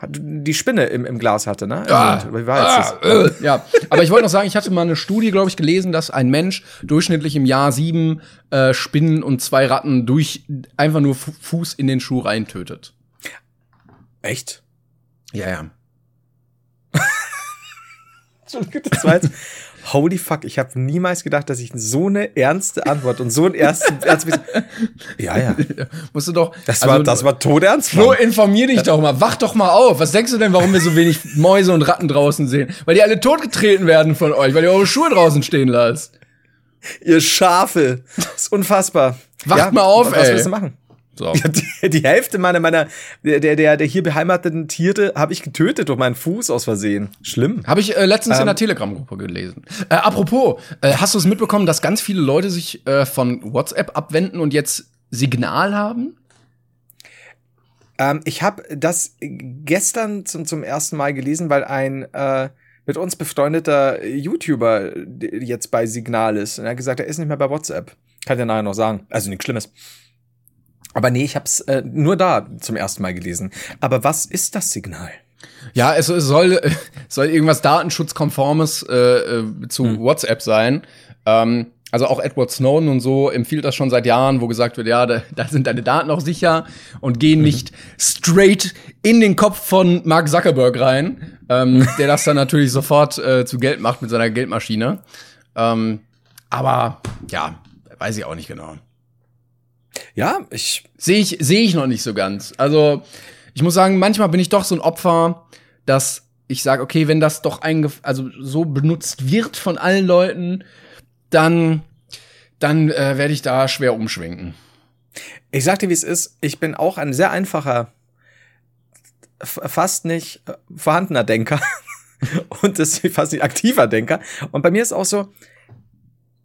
Speaker 2: die Spinne im, im Glas hatte, ne?
Speaker 1: Ja, Wie war jetzt ah, äh. ja. aber ich wollte noch sagen, ich hatte mal eine Studie, glaube ich, gelesen, dass ein Mensch durchschnittlich im Jahr sieben äh, Spinnen und zwei Ratten durch einfach nur Fuß in den Schuh reintötet.
Speaker 2: Echt?
Speaker 1: Ja, ja.
Speaker 2: Das war jetzt holy fuck, ich habe niemals gedacht, dass ich so eine ernste Antwort und so ein ersten
Speaker 1: Ja, ja. Musst du doch.
Speaker 2: Das also, war das war todernst.
Speaker 1: Flo, informier dich doch mal, wach doch mal auf. Was denkst du denn, warum wir so wenig Mäuse und Ratten draußen sehen? Weil die alle totgetreten werden von euch, weil ihr eure Schuhe draußen stehen lasst.
Speaker 2: Ihr Schafe. Das ist unfassbar.
Speaker 1: Wacht ja, mal auf,
Speaker 2: was ey. Was willst du machen? So. Die, die, Hälfte meiner, meiner der, der, der hier beheimateten Tiere habe ich getötet durch meinen Fuß aus Versehen. Schlimm.
Speaker 1: Habe ich äh, letztens ähm, in der Telegram-Gruppe gelesen. Äh, apropos, äh, hast du es mitbekommen, dass ganz viele Leute sich äh, von WhatsApp abwenden und jetzt Signal haben?
Speaker 2: Ähm, ich habe das gestern zum, zum ersten Mal gelesen, weil ein äh, mit uns befreundeter YouTuber jetzt bei Signal ist. Und er hat gesagt, er ist nicht mehr bei WhatsApp. Kann der nachher noch sagen. Also nichts Schlimmes. Aber nee, ich habe es äh, nur da zum ersten Mal gelesen. Aber was ist das Signal?
Speaker 1: Ja, es, es soll, soll irgendwas Datenschutzkonformes äh, äh, zu hm. WhatsApp sein. Ähm, also auch Edward Snowden und so empfiehlt das schon seit Jahren, wo gesagt wird, ja, da, da sind deine Daten auch sicher und gehen mhm. nicht straight in den Kopf von Mark Zuckerberg rein, ähm, der das dann natürlich sofort äh, zu Geld macht mit seiner Geldmaschine. Ähm, aber ja, weiß ich auch nicht genau.
Speaker 2: Ja, ich.
Speaker 1: Sehe ich, sehe ich noch nicht so ganz. Also, ich muss sagen, manchmal bin ich doch so ein Opfer, dass ich sage, okay, wenn das doch also so benutzt wird von allen Leuten, dann, dann äh, werde ich da schwer umschwenken.
Speaker 2: Ich sag dir, wie es ist. Ich bin auch ein sehr einfacher, fast nicht äh, vorhandener Denker. Und das fast nicht aktiver Denker. Und bei mir ist auch so,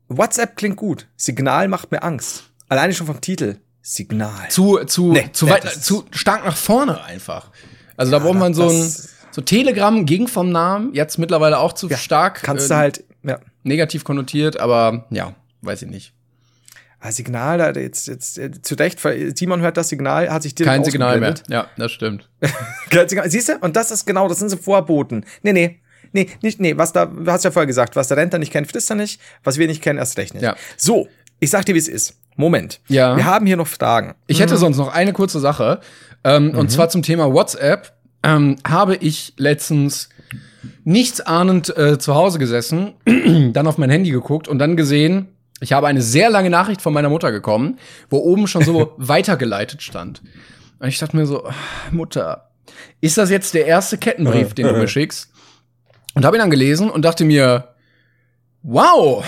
Speaker 2: WhatsApp klingt gut. Signal macht mir Angst. Alleine schon vom Titel. Signal.
Speaker 1: Zu, zu,
Speaker 2: Nee,
Speaker 1: zu
Speaker 2: nee,
Speaker 1: weit, zu stark nach vorne einfach. Also da braucht man so ein, so Telegram ging vom Namen, jetzt mittlerweile auch zu stark
Speaker 2: Kannst
Speaker 1: äh,
Speaker 2: du halt, ja.
Speaker 1: negativ konnotiert, aber ja, weiß ich nicht.
Speaker 2: Ah, Signal, da jetzt, jetzt, äh, zu Recht, Simon hört das Signal, hat sich direkt
Speaker 1: Kein Signal mehr. Ja, das stimmt.
Speaker 2: Kein Signal. Siehst du? Und das ist genau, das sind so Vorboten. Nee, nee. Nee, nicht, nee, was da, du hast ja vorher gesagt, was der Rentner nicht kennt, frisst er nicht, was wir nicht kennen, erst recht nicht.
Speaker 1: Ja.
Speaker 2: So, ich sag dir, wie es ist. Moment.
Speaker 1: Ja.
Speaker 2: Wir haben hier noch Fragen.
Speaker 1: Ich hätte sonst noch eine kurze Sache. Ähm, Und zwar zum Thema WhatsApp. Ähm, habe ich letztens nichts ahnend äh, zu Hause gesessen, dann auf mein Handy geguckt und dann gesehen, ich habe eine sehr lange Nachricht von meiner Mutter bekommen, wo oben schon so weitergeleitet stand. Und ich dachte mir so, Mutter, ist das jetzt der erste Kettenbrief, den du mir schickst? Und habe ihn dann gelesen und dachte mir, wow,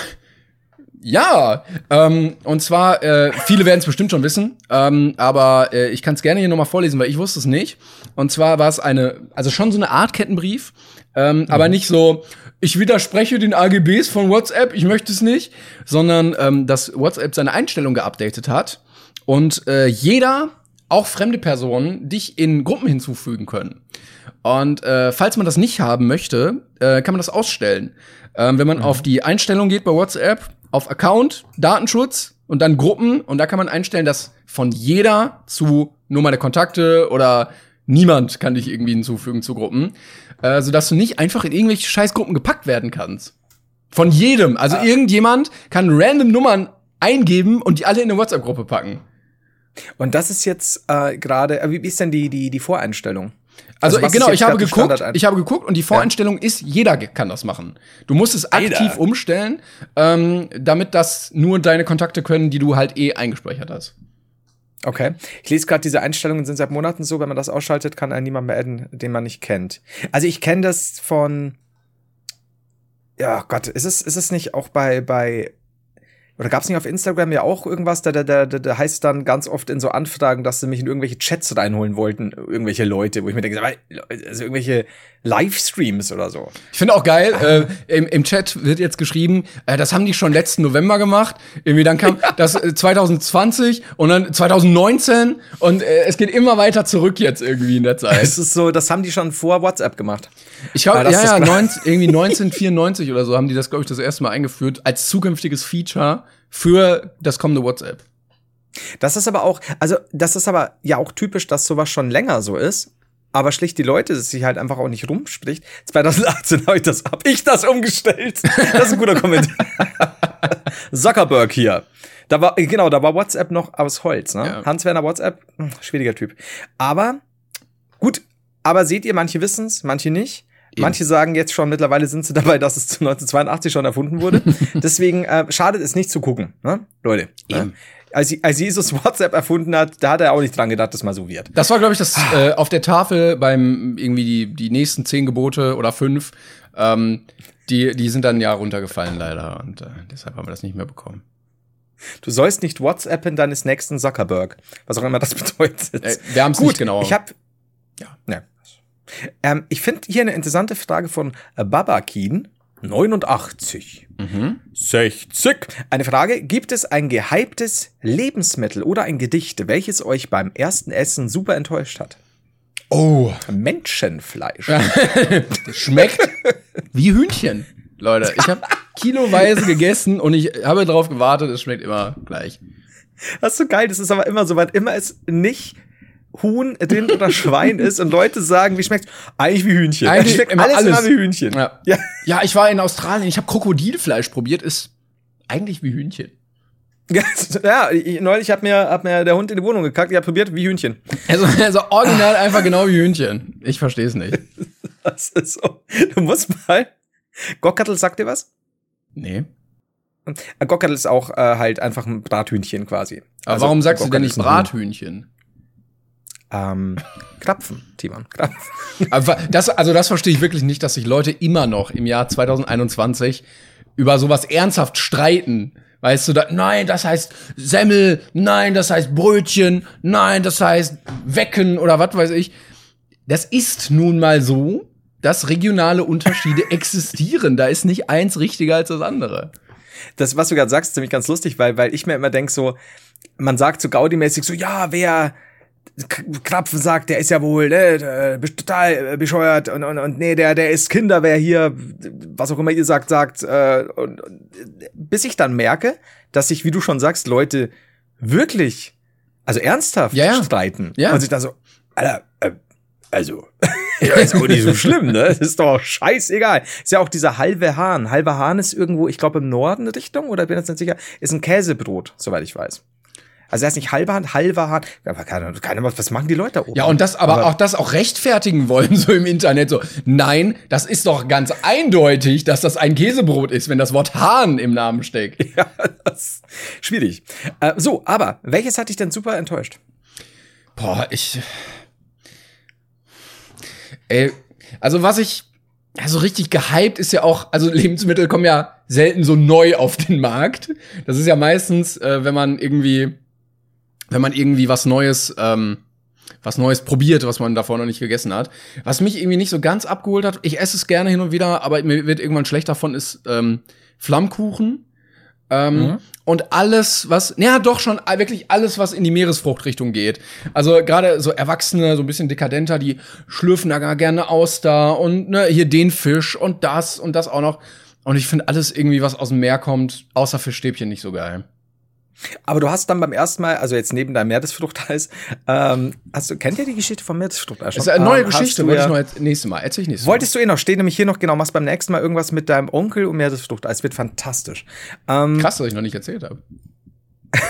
Speaker 1: ja, ähm, und zwar, äh, viele werden es bestimmt schon wissen, ähm, aber äh, ich kann es gerne hier nochmal vorlesen, weil ich wusste es nicht. Und zwar war es eine, also schon so eine Art Kettenbrief, ähm, aber nicht so, ich widerspreche den AGBs von WhatsApp, ich möchte es nicht, sondern ähm, dass WhatsApp seine Einstellung geupdatet hat und äh, jeder, auch fremde Personen, dich in Gruppen hinzufügen können. Und äh, falls man das nicht haben möchte, äh, kann man das ausstellen. Ähm, wenn man auf die Einstellung geht bei WhatsApp, auf Account, Datenschutz und dann Gruppen und da kann man einstellen, dass von jeder zu nur meine Kontakte oder niemand kann dich irgendwie hinzufügen zu Gruppen, äh, sodass du nicht einfach in irgendwelche Scheißgruppen gepackt werden kannst. Von jedem. Also irgendjemand kann random Nummern eingeben und die alle in eine WhatsApp-Gruppe packen.
Speaker 2: Und das ist jetzt äh, gerade, äh, wie ist denn die, die, die Voreinstellung?
Speaker 1: Also,
Speaker 2: ist
Speaker 1: genau, ich habe geguckt, ich habe geguckt und die Voreinstellung ist, jeder kann das machen. Du musst es aktiv
Speaker 2: Jeder.
Speaker 1: umstellen, ähm, damit das nur deine Kontakte können, die du halt eh eingespeichert hast.
Speaker 2: Okay. Ich lese gerade, diese Einstellungen sind seit Monaten so, wenn man das ausschaltet, kann einen niemand mehr adden, den man nicht kennt. Also ich kenne das von. Ja, Gott, ist es, ist es nicht auch bei, bei. Oder gab es nicht auf Instagram ja auch irgendwas, da, da, da, da- da heißt dann ganz oft in so Anfragen, dass sie mich in irgendwelche Chats reinholen wollten, irgendwelche Leute, wo ich mir denke, also irgendwelche Livestreams oder so.
Speaker 1: Ich finde auch geil, äh, im, im Chat wird jetzt geschrieben, äh, das haben die schon letzten November gemacht. Irgendwie dann kam das äh, 2020 und dann 2019 und äh, es geht immer weiter zurück jetzt irgendwie in der Zeit.
Speaker 2: Es ist so, das haben die schon vor WhatsApp gemacht.
Speaker 1: Ich glaube,
Speaker 2: das
Speaker 1: ja, ja,
Speaker 2: klar.
Speaker 1: 19, irgendwie 1994 oder so haben die das, glaube ich, das erste Mal eingeführt als zukünftiges Feature für das kommende WhatsApp.
Speaker 2: Das ist aber auch, also das ist aber ja auch typisch, dass sowas schon länger so ist. Aber schlicht die Leute, dass sich halt einfach auch nicht rumspricht. 2018 habe ich das, hab ich das umgestellt. Das ist ein guter Kommentar. Zuckerberg hier. Da war, genau, da war WhatsApp noch aus Holz, ne?
Speaker 1: Ja.
Speaker 2: Hans-Werner WhatsApp, hm, schwieriger Typ. Aber, gut, aber seht ihr, manche wissen's, manche nicht. Manche sagen jetzt schon, mittlerweile sind sie dabei, dass es zu 1982 schon erfunden wurde. Deswegen äh, schadet es nicht zu gucken, ne? Leute. Ne?
Speaker 1: Eben.
Speaker 2: Als, als Jesus WhatsApp erfunden hat, da hat er auch nicht dran gedacht, dass mal so wird.
Speaker 1: Das war, glaube ich, das äh, auf der Tafel beim irgendwie die, die nächsten zehn Gebote oder fünf. Ähm, die, die sind dann ja runtergefallen leider und äh, deshalb haben wir das nicht mehr bekommen.
Speaker 2: Du sollst nicht WhatsAppen deines nächsten Zuckerberg. Was auch immer das bedeutet.
Speaker 1: Äh, wir haben es
Speaker 2: Gut,
Speaker 1: nicht genau.
Speaker 2: ich habe
Speaker 1: Ja.
Speaker 2: ja. Ähm, ich finde hier eine interessante Frage von Babakin. 89.
Speaker 1: mhm.
Speaker 2: 60. Eine Frage. Gibt es ein gehyptes Lebensmittel oder ein Gedicht, welches euch beim ersten Essen super enttäuscht hat?
Speaker 1: Oh,
Speaker 2: Menschenfleisch.
Speaker 1: schmeckt wie Hühnchen, Leute. Ich habe kiloweise gegessen und ich habe darauf gewartet. Es schmeckt immer gleich.
Speaker 2: Das ist so geil. Das ist aber immer so, wann immer es nicht Huhn, Rind oder Schwein ist und Leute sagen, wie schmeckt's? Eigentlich wie Hühnchen.
Speaker 1: Eigentlich
Speaker 2: schmeckt
Speaker 1: immer
Speaker 2: alles,
Speaker 1: alles.
Speaker 2: wie Hühnchen.
Speaker 1: Ja.
Speaker 2: Ja.
Speaker 1: ja, ich war in Australien. Ich habe Krokodilfleisch probiert. Ist eigentlich wie Hühnchen.
Speaker 2: Ja, ich, neulich hat mir, hat mir der Hund in die Wohnung gekackt, ich hab probiert wie Hühnchen.
Speaker 1: Also, also original einfach genau wie Hühnchen. Ich verstehe es nicht.
Speaker 2: Das ist so. Du musst mal. Gockertl sagt dir was?
Speaker 1: Nee.
Speaker 2: Äh, Gockertl ist auch äh, halt einfach ein Brathühnchen quasi.
Speaker 1: Aber
Speaker 2: Also,
Speaker 1: warum sagst du denn
Speaker 2: Gockertl
Speaker 1: nicht Brathühnchen?
Speaker 2: Ähm, Krapfen, Timon. Krapfen.
Speaker 1: Aber das, also das verstehe ich wirklich nicht, dass sich Leute immer noch im Jahr 2021 über sowas ernsthaft streiten. Weißt du, da, nein, das heißt Semmel, nein, das heißt Brötchen, nein, das heißt Wecken oder was weiß ich. Das ist nun mal so, dass regionale Unterschiede existieren. Da ist nicht eins richtiger als das andere.
Speaker 2: Das, was du gerade sagst, ist nämlich ganz lustig, weil, weil ich mir immer denk so, man sagt so Gaudi-mäßig so, ja, wer Krapfen sagt, der ist ja wohl ne, total bescheuert und, und, und nee, der, der ist Kinder, wer hier, was auch immer ihr sagt, sagt. Äh, und, und, bis ich dann merke, dass sich, wie du schon sagst, Leute wirklich, also ernsthaft
Speaker 1: Ja, ja.
Speaker 2: streiten.
Speaker 1: Ja.
Speaker 2: Und sich da so, Alter, äh, also, ja, ist auch nicht so schlimm, ne? Das ist doch scheißegal. Ist ja auch dieser halbe Hahn. Halber Hahn ist irgendwo, ich glaube, im Norden Richtung, oder bin jetzt nicht sicher, ist ein Käsebrot, soweit ich weiß. Also er ist nicht halber Hahn, halber Hahn. Aber keine, keine, was machen die Leute da oben?
Speaker 1: Ja, und das aber, auch das auch rechtfertigen wollen, so im Internet. So, nein, das ist doch ganz eindeutig, dass das ein Käsebrot ist, wenn das Wort Hahn im Namen steckt.
Speaker 2: Ja, das ist schwierig. Äh, so, aber welches hat dich denn super enttäuscht?
Speaker 1: Boah, ich. Ey, also was ich. Also richtig gehypt ist ja auch, also Lebensmittel kommen ja selten so neu auf den Markt. Das ist ja meistens, äh, wenn man irgendwie, wenn man irgendwie was Neues, ähm, was Neues probiert, was man davor noch nicht gegessen hat. Was mich irgendwie nicht so ganz abgeholt hat, ich esse es gerne hin und wieder, aber mir wird irgendwann schlecht davon, ist ähm, Flammkuchen. Ähm,
Speaker 2: Mhm.
Speaker 1: Und alles, was, ja doch schon äh, wirklich alles, was in die Meeresfruchtrichtung geht. Also gerade so Erwachsene, so ein bisschen dekadenter, die schlürfen da gar gerne aus da und ne, hier den Fisch und das und das auch noch. Und ich finde alles irgendwie, was aus dem Meer kommt, außer Fischstäbchen nicht so geil.
Speaker 2: Aber du hast dann beim ersten Mal, also jetzt neben deinem Meeresfruchteis, ähm, hast du, kennt ihr die Geschichte vom Meeresfruchteis?
Speaker 1: Das ist eine neue
Speaker 2: Ähm,
Speaker 1: Geschichte, wollte
Speaker 2: ja-
Speaker 1: ich noch jetzt nächstes Mal. Erzähl ich nächstes
Speaker 2: Wolltest du eh noch, steht nämlich hier noch, genau, machst beim nächsten Mal irgendwas mit deinem Onkel und Meeresfruchteis. Wird fantastisch. Ähm,
Speaker 1: Mal. Krass, dass ich noch nicht erzählt habe.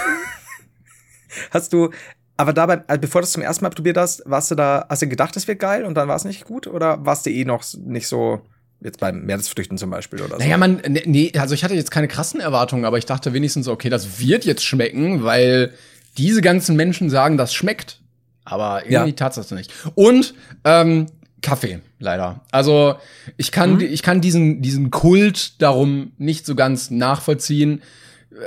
Speaker 2: Hast du, aber dabei, also bevor du es zum ersten Mal probiert hast, warst du da, hast du gedacht, das wird geil und dann war es nicht gut? Oder warst du eh noch nicht so, jetzt beim Meeresfrüchten zum Beispiel oder so?
Speaker 1: Naja, man, ne- nee, also ich hatte jetzt keine krassen Erwartungen, aber ich dachte wenigstens, okay, das wird jetzt schmecken, weil diese ganzen Menschen sagen, das schmeckt. Aber irgendwie
Speaker 2: Ja.
Speaker 1: tat's das nicht. Und ähm, Kaffee, leider. Also ich kann, ich kann diesen, diesen Kult darum nicht so ganz nachvollziehen,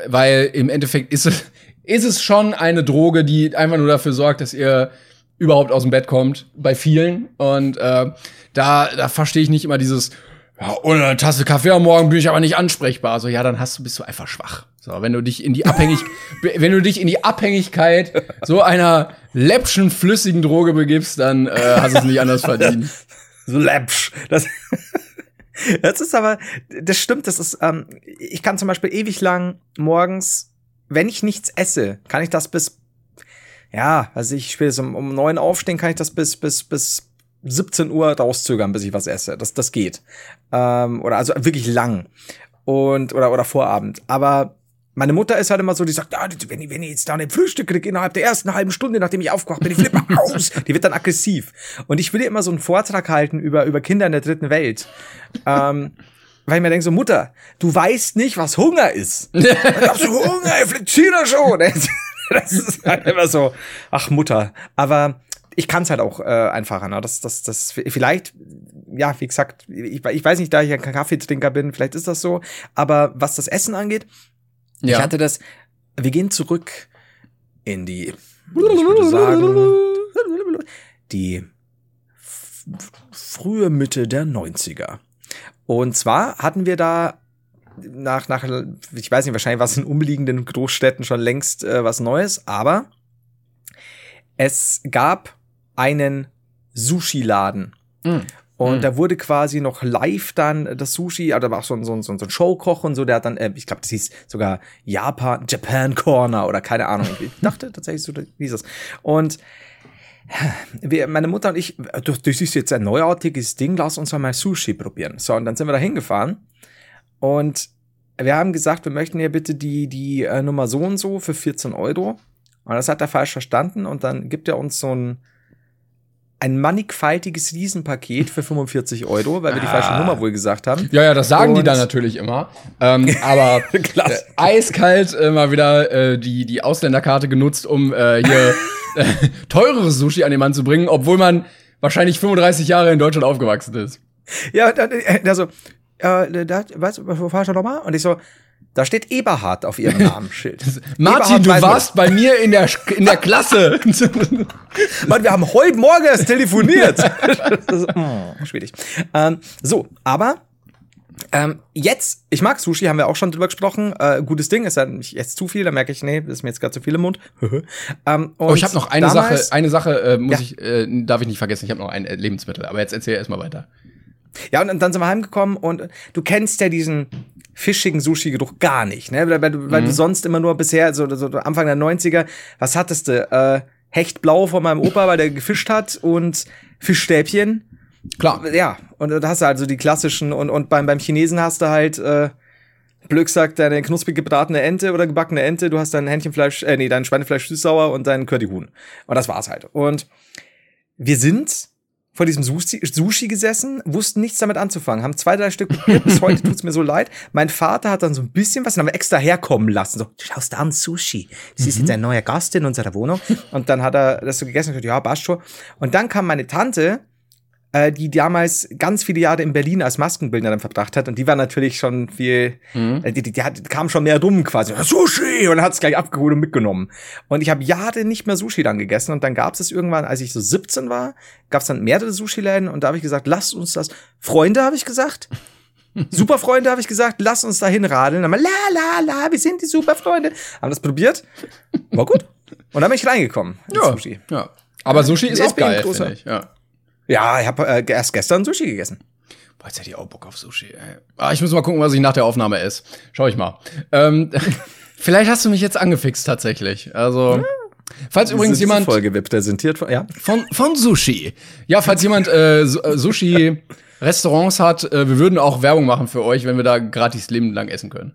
Speaker 1: weil im Endeffekt ist es, ist es schon eine Droge, die einfach nur dafür sorgt, dass ihr überhaupt aus dem Bett kommt, bei vielen. Und äh, da, da verstehe ich nicht immer dieses, ja, ohne eine Tasse Kaffee am Morgen bin ich aber nicht ansprechbar. So, ja, dann hast du, bist du einfach schwach. So, wenn du dich in die Abhängig, wenn du dich in die Abhängigkeit so einer läppschen, flüssigen Droge begibst, dann äh, hast du es nicht anders verdient.
Speaker 2: So läppsch. Das, das ist aber, das stimmt, das ist, ähm, ich kann zum Beispiel ewig lang morgens, wenn ich nichts esse, kann ich das bis, ja, also ich will um, um neun aufstehen, kann ich das bis, bis, bis 17 Uhr rauszögern, bis ich was esse. Das, das geht. Ähm, oder also wirklich lang. Und, oder, oder Vorabend. Aber meine Mutter ist halt immer so, die sagt, ah, wenn ich, wenn ich jetzt da ein Frühstück kriege innerhalb der ersten halben Stunde, nachdem ich aufgewacht bin, ich flippe aus. Die wird dann aggressiv. Und ich will ihr immer so einen Vortrag halten über, über Kinder in der dritten Welt. ähm, weil ich mir denke so, Mutter, du weißt nicht, was Hunger ist. Dann hast du Hunger, ich da schon. Das ist halt immer so, ach Mutter. Aber ich kann es halt auch äh, einfacher. Ne? Das, das, das vielleicht, ja, wie gesagt, ich, ich weiß nicht, da ich ein Kaffeetrinker bin, vielleicht ist das so. Aber was das Essen angeht, ich
Speaker 1: Ja.
Speaker 2: hatte das. Wir gehen zurück in die, ich würde sagen, die frühe Mitte der 90er. Und zwar hatten wir da nach, nach, ich weiß nicht, wahrscheinlich war es in umliegenden Großstädten schon längst äh, was Neues, aber es gab einen Sushi-Laden.
Speaker 1: Mm.
Speaker 2: Und
Speaker 1: Mm.
Speaker 2: da wurde quasi noch live dann das Sushi, also da war auch so ein, so ein, so ein Showkoch und so, der hat dann, äh, ich glaube, das hieß sogar Japan, Japan Corner oder keine Ahnung. Ich dachte tatsächlich so, hieß es. Und wir, meine Mutter und ich, du, das ist jetzt ein neuartiges Ding, lass uns mal Sushi probieren. So, und dann sind wir da hingefahren und wir haben gesagt, wir möchten ja bitte die, die äh, Nummer so und so für 14 Euro. Und das hat er falsch verstanden und dann gibt er uns so ein, ein mannigfaltiges Riesenpaket für 45 Euro, weil wir die falsche
Speaker 1: Ah.
Speaker 2: Nummer wohl gesagt haben.
Speaker 1: Ja, ja, das sagen die
Speaker 2: Und-
Speaker 1: dann natürlich immer. Ähm, aber äh, eiskalt äh, mal wieder äh, die, die Ausländerkarte genutzt, um äh, hier äh, teureres Sushi an den Mann zu bringen, obwohl man wahrscheinlich 35 Jahre in Deutschland aufgewachsen ist.
Speaker 2: Ja, äh, der so, äh, da, was, wo fahrst du nochmal? Und ich so, da steht Eberhard auf ihrem Namensschild.
Speaker 1: Martin,
Speaker 2: Eberhard
Speaker 1: du warst bei mir in der, in der Klasse.
Speaker 2: man. Mann, wir haben heute Morgen erst telefoniert. ist, mm, schwierig. Ähm, so, aber Ähm, jetzt, ich mag Sushi, haben wir auch schon drüber gesprochen. Äh, gutes Ding, ist ja nicht jetzt zu viel, da merke ich, nee, das ist mir jetzt gerade zu viel im Mund.
Speaker 1: ähm, oh, ich habe noch eine damals, Sache, eine Sache äh, muss ja. ich, äh, darf ich nicht vergessen, ich habe noch ein Lebensmittel, aber jetzt erzähl erst mal weiter.
Speaker 2: Ja, und dann sind wir heimgekommen und du kennst ja diesen fischigen Sushi-Geruch gar nicht, ne? Weil, du, weil du mhm. sonst immer nur bisher, so, so Anfang der 90er, was hattest du? Äh, Hechtblau von meinem Opa, weil der gefischt hat und Fischstäbchen Klar. Ja, und da hast du also die klassischen und, und beim, beim Chinesen hast du halt, äh, Blöck sagt, deine knusprig gebratene Ente oder gebackene Ente, du hast dein Hähnchenfleisch, äh, nee, dein Schweinefleisch süß-sauer und dein Curryhuhn. Und das war's halt. Und wir sind vor diesem Sushi, Sushi gesessen, wussten nichts damit anzufangen, haben zwei, drei Stück probiert, bis heute tut's mir so leid. Mein Vater hat dann so ein bisschen was, dann haben wir extra herkommen lassen, so, schaust da an Sushi, das mhm. ist jetzt ein neuer Gast in unserer Wohnung. Und dann hat er das so gegessen und gesagt, ja, passt schon. Und dann kam meine Tante, äh, die damals ganz viele Jahre in Berlin als Maskenbildnerin verbracht hat. Und die war natürlich schon viel, mhm. äh, die, die, die, hat, kam schon mehr rum quasi. Sushi! Und hat es gleich abgeholt und mitgenommen. Und ich habe Jahre nicht mehr Sushi dann gegessen. Und dann gab es irgendwann, als ich so 17 war, gab es dann mehrere Sushi-Läden. Und da habe ich gesagt, lasst uns das. Freunde, habe ich gesagt. Super Freunde, habe ich gesagt, lasst uns da hinradeln. Dann mal, la, la, la, wir sind die Superfreunde. Haben das probiert. War gut. Und dann bin ich reingekommen.
Speaker 1: Ja, Sushi. ja. Aber Sushi ist auch geil, finde ich. Ja.
Speaker 2: Ja, ich habe äh, erst gestern Sushi gegessen.
Speaker 1: Boah, jetzt hätte ich auch Bock auf Sushi. Ey. Ah, ich muss mal gucken, was ich nach der Aufnahme esse. Schau ich mal. Ähm, vielleicht hast du mich jetzt angefixt tatsächlich. Also. Ja. Falls übrigens jemand
Speaker 2: Folge wird präsentiert von, ja.
Speaker 1: von von Sushi. Ja, falls jemand äh, äh, Sushi Restaurants hat, äh, wir würden auch Werbung machen für euch, wenn wir da gratis lebenlang essen können.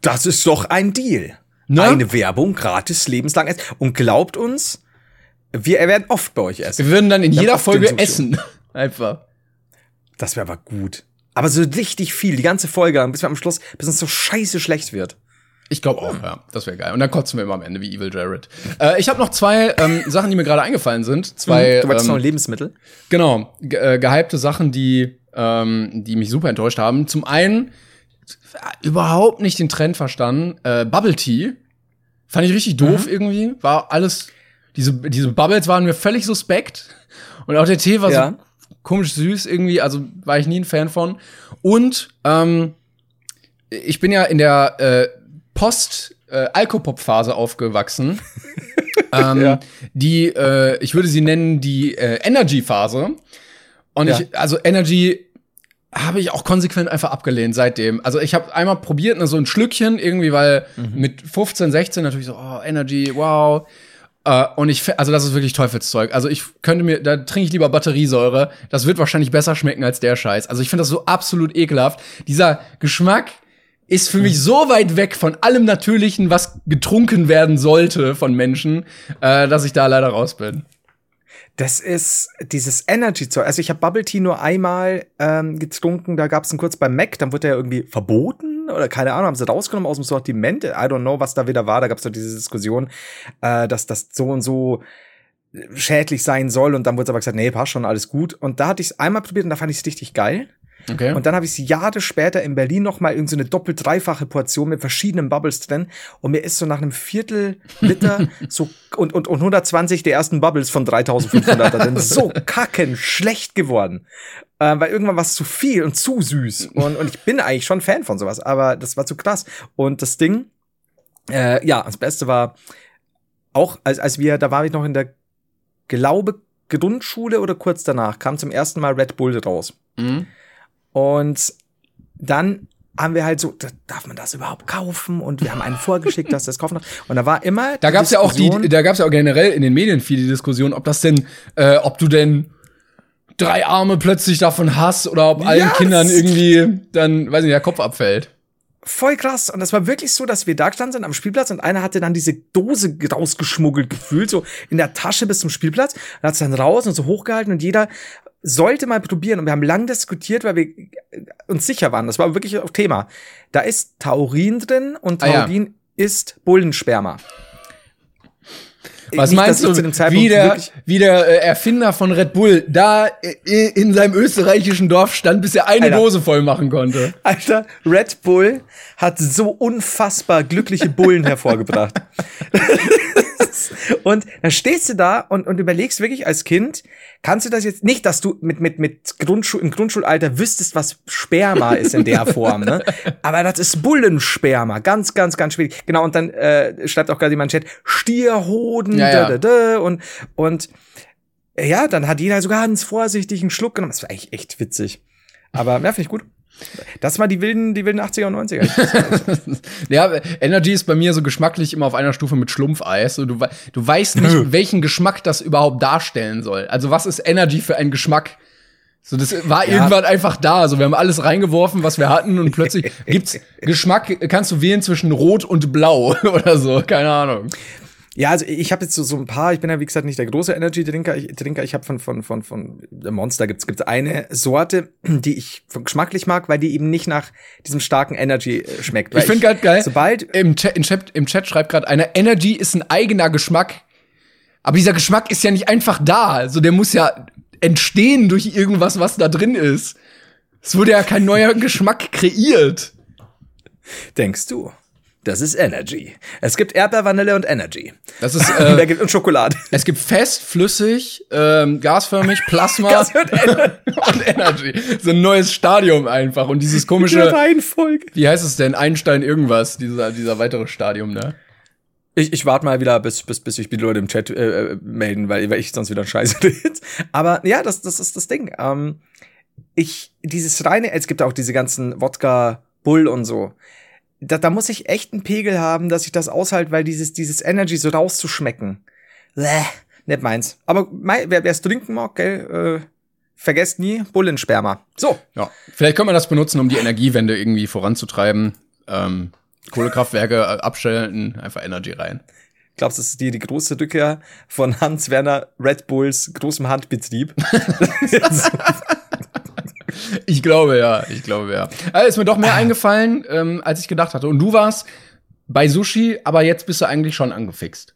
Speaker 2: Das ist doch ein Deal. Ne? Eine Werbung gratis lebenslang essen und glaubt uns, wir werden oft bei euch essen.
Speaker 1: Wir würden dann in jeder Folge essen. Einfach.
Speaker 2: Das wäre aber gut. Aber so richtig viel, die ganze Folge, bis wir am Schluss, bis es so scheiße schlecht wird.
Speaker 1: Ich glaube auch, ja. Das wäre geil. Und dann kotzen wir immer am Ende wie Evil Jared. Äh, ich habe noch zwei ähm, Sachen, die mir gerade eingefallen sind. Zwei.
Speaker 2: Mhm, du wolltest ähm, noch Lebensmittel?
Speaker 1: Genau. Ge äh, gehypte Sachen, die, ähm, die mich super enttäuscht haben. Zum einen überhaupt nicht den Trend verstanden. Äh, Bubble Tea. Fand ich richtig doof mhm. irgendwie. War alles diese, diese Bubbles waren mir völlig suspekt. Und auch der Tee war ja. so komisch süß irgendwie, also war ich nie ein Fan von. Und ähm, ich bin ja in der äh, Post-Alkopop-Phase äh, aufgewachsen. ähm, ja. Die, äh, ich würde sie nennen, die äh, Energy-Phase. Und ja. ich, also Energy habe ich auch konsequent einfach abgelehnt seitdem. Also ich habe einmal probiert, ne, so ein Schlückchen irgendwie, weil mhm. mit 15, 16 natürlich so, oh, Energy, wow. Uh, und ich, also das ist wirklich Teufelszeug. Also ich könnte mir, da trinke ich lieber Batteriesäure. Das wird wahrscheinlich besser schmecken als der Scheiß. Also ich finde das so absolut ekelhaft. Dieser Geschmack ist für mich so weit weg von allem Natürlichen, was getrunken werden sollte von Menschen, äh, dass ich da leider raus bin.
Speaker 2: Das ist dieses Energy-Zeug. Also ich habe Bubble Tea nur einmal ähm, getrunken, da gab es einen kurz beim Mac, dann wurde er irgendwie verboten oder keine Ahnung, haben sie rausgenommen aus dem Sortiment. I don't know, was da wieder war. Da gab es doch diese Diskussion, äh, dass das so und so schädlich sein soll und dann wurde aber gesagt, nee, passt schon, alles gut. Und da hatte ich es einmal probiert und da fand ich es richtig geil. Okay. Und dann habe ich es Jahre später in Berlin noch mal irgendeine so doppelt dreifache Portion mit verschiedenen Bubbles drin und mir ist so nach einem Viertel Liter so und, und, und 120 der ersten Bubbles von 3500 drin so kacken schlecht geworden. Äh, weil irgendwann war es zu viel und zu süß. Und, und ich bin eigentlich schon Fan von sowas, aber das war zu krass. Und das Ding, äh, ja, das Beste war auch, als, als wir, da war ich noch in der Glaube Grundschule oder kurz danach, kam zum ersten Mal Red Bull raus. Mhm. Und dann haben wir halt so, darf man das überhaupt kaufen? Und wir haben einen vorgeschickt, dass das kaufen darf. Und da war immer.
Speaker 1: Da gab es ja auch die, da gab es ja auch generell in den Medien viele Diskussionen, ob das denn, äh, ob du denn drei Arme plötzlich davon hast oder ob allen yes. Kindern irgendwie dann, weiß nicht, der Kopf abfällt
Speaker 2: voll krass. Und das war wirklich so, dass wir da standen sind am Spielplatz und einer hatte dann diese Dose rausgeschmuggelt gefühlt, so in der Tasche bis zum Spielplatz. Und hat es dann raus und so hochgehalten und jeder sollte mal probieren. Und wir haben lang diskutiert, weil wir uns sicher waren. Das war wirklich auch Thema. Da ist Taurin drin und Taurin ah, ja. ist Bullensperma.
Speaker 1: Was
Speaker 2: nicht,
Speaker 1: meinst du,
Speaker 2: zu dem Zeitpunkt
Speaker 1: wie der, wie der äh, Erfinder von Red Bull da äh, in seinem österreichischen Dorf stand, bis er eine
Speaker 2: Alter.
Speaker 1: Dose voll machen konnte?
Speaker 2: Alter, Red Bull hat so unfassbar glückliche Bullen hervorgebracht. und dann stehst du da und, und überlegst wirklich als Kind, kannst du das jetzt nicht, dass du mit, mit, mit Grundschul im Grundschulalter wüsstest, was Sperma ist in der Form, ne? Aber das ist Bullensperma. Ganz, ganz, ganz schwierig. Genau, und dann äh, schreibt auch gerade jemand im Chat, Stierhoden,
Speaker 1: Ja, ja.
Speaker 2: da, da, da, und, und ja, dann hat jeder so ganz vorsichtig einen Schluck genommen. Das war eigentlich echt witzig. Aber ja, finde ich gut. Das war die wilden, die wilden 80er und 90er.
Speaker 1: Ja, Energy ist bei mir so geschmacklich immer auf einer Stufe mit Schlumpfeis. Und du, du weißt nicht, welchen Geschmack das überhaupt darstellen soll. Also was ist Energy für ein Geschmack? So, das war
Speaker 2: Ja.
Speaker 1: irgendwann einfach da. So, wir haben alles reingeworfen, was wir hatten, und plötzlich gibt's Geschmack, kannst du wählen zwischen Rot und Blau oder so, keine Ahnung.
Speaker 2: Ja, also ich habe jetzt so, so ein paar, ich bin ja wie gesagt nicht der große Energy-Trinker, ich, Trinker, ich habe von, von, von, von Monster gibt's gibt's eine Sorte, die ich geschmacklich mag, weil die eben nicht nach diesem starken Energy äh, schmeckt.
Speaker 1: Ich finde gerade geil.
Speaker 2: Sobald,
Speaker 1: Im Chat, im Chat, im Chat schreibt gerade einer, Energy ist ein eigener Geschmack. Aber dieser Geschmack ist ja nicht einfach da. Also der muss ja entstehen durch irgendwas, was da drin ist. Es wurde ja kein neuer Geschmack kreiert.
Speaker 2: denkst du, das ist Energy. Es gibt Erdbeer, Vanille und Energy.
Speaker 1: Das ist,
Speaker 2: Und,
Speaker 1: äh,
Speaker 2: und Schokolade.
Speaker 1: es gibt fest, flüssig, ähm, gasförmig, Plasma
Speaker 2: Gas und
Speaker 1: und Energy. So ein neues Stadium einfach. Und dieses
Speaker 2: Die
Speaker 1: komische,
Speaker 2: Reihenfolge.
Speaker 1: wie heißt es denn? Einstein irgendwas, dieser, dieser weitere Stadium, ne?
Speaker 2: Ich, ich warte mal wieder, bis, bis, bis sich die Leute im Chat äh, äh, melden, weil, weil ich sonst wieder einen Scheiß rede. Aber ja, das, das ist das Ding. Ähm, ich, dieses reine, es gibt auch diese ganzen Wodka, Bull und so. Da, da muss ich echt einen Pegel haben, dass ich das aushalte, weil dieses, dieses Energy so rauszuschmecken. Bäh, nicht meins. Aber mei, wer es trinken mag, gell, äh, vergesst nie Bullensperma. So.
Speaker 1: Ja, vielleicht kann man das benutzen, um die Energiewende irgendwie voranzutreiben. Ähm, Kohlekraftwerke äh, abstellen, einfach Energy rein.
Speaker 2: Glaubst du, das ist die, die große Rückkehr von Hans Werner Red Bulls großem Handbetrieb?
Speaker 1: Ich glaube ja, ich glaube ja. Also ist mir doch mehr eingefallen, ähm, als ich gedacht hatte. Und du warst bei Sushi, aber jetzt bist du eigentlich schon angefixt.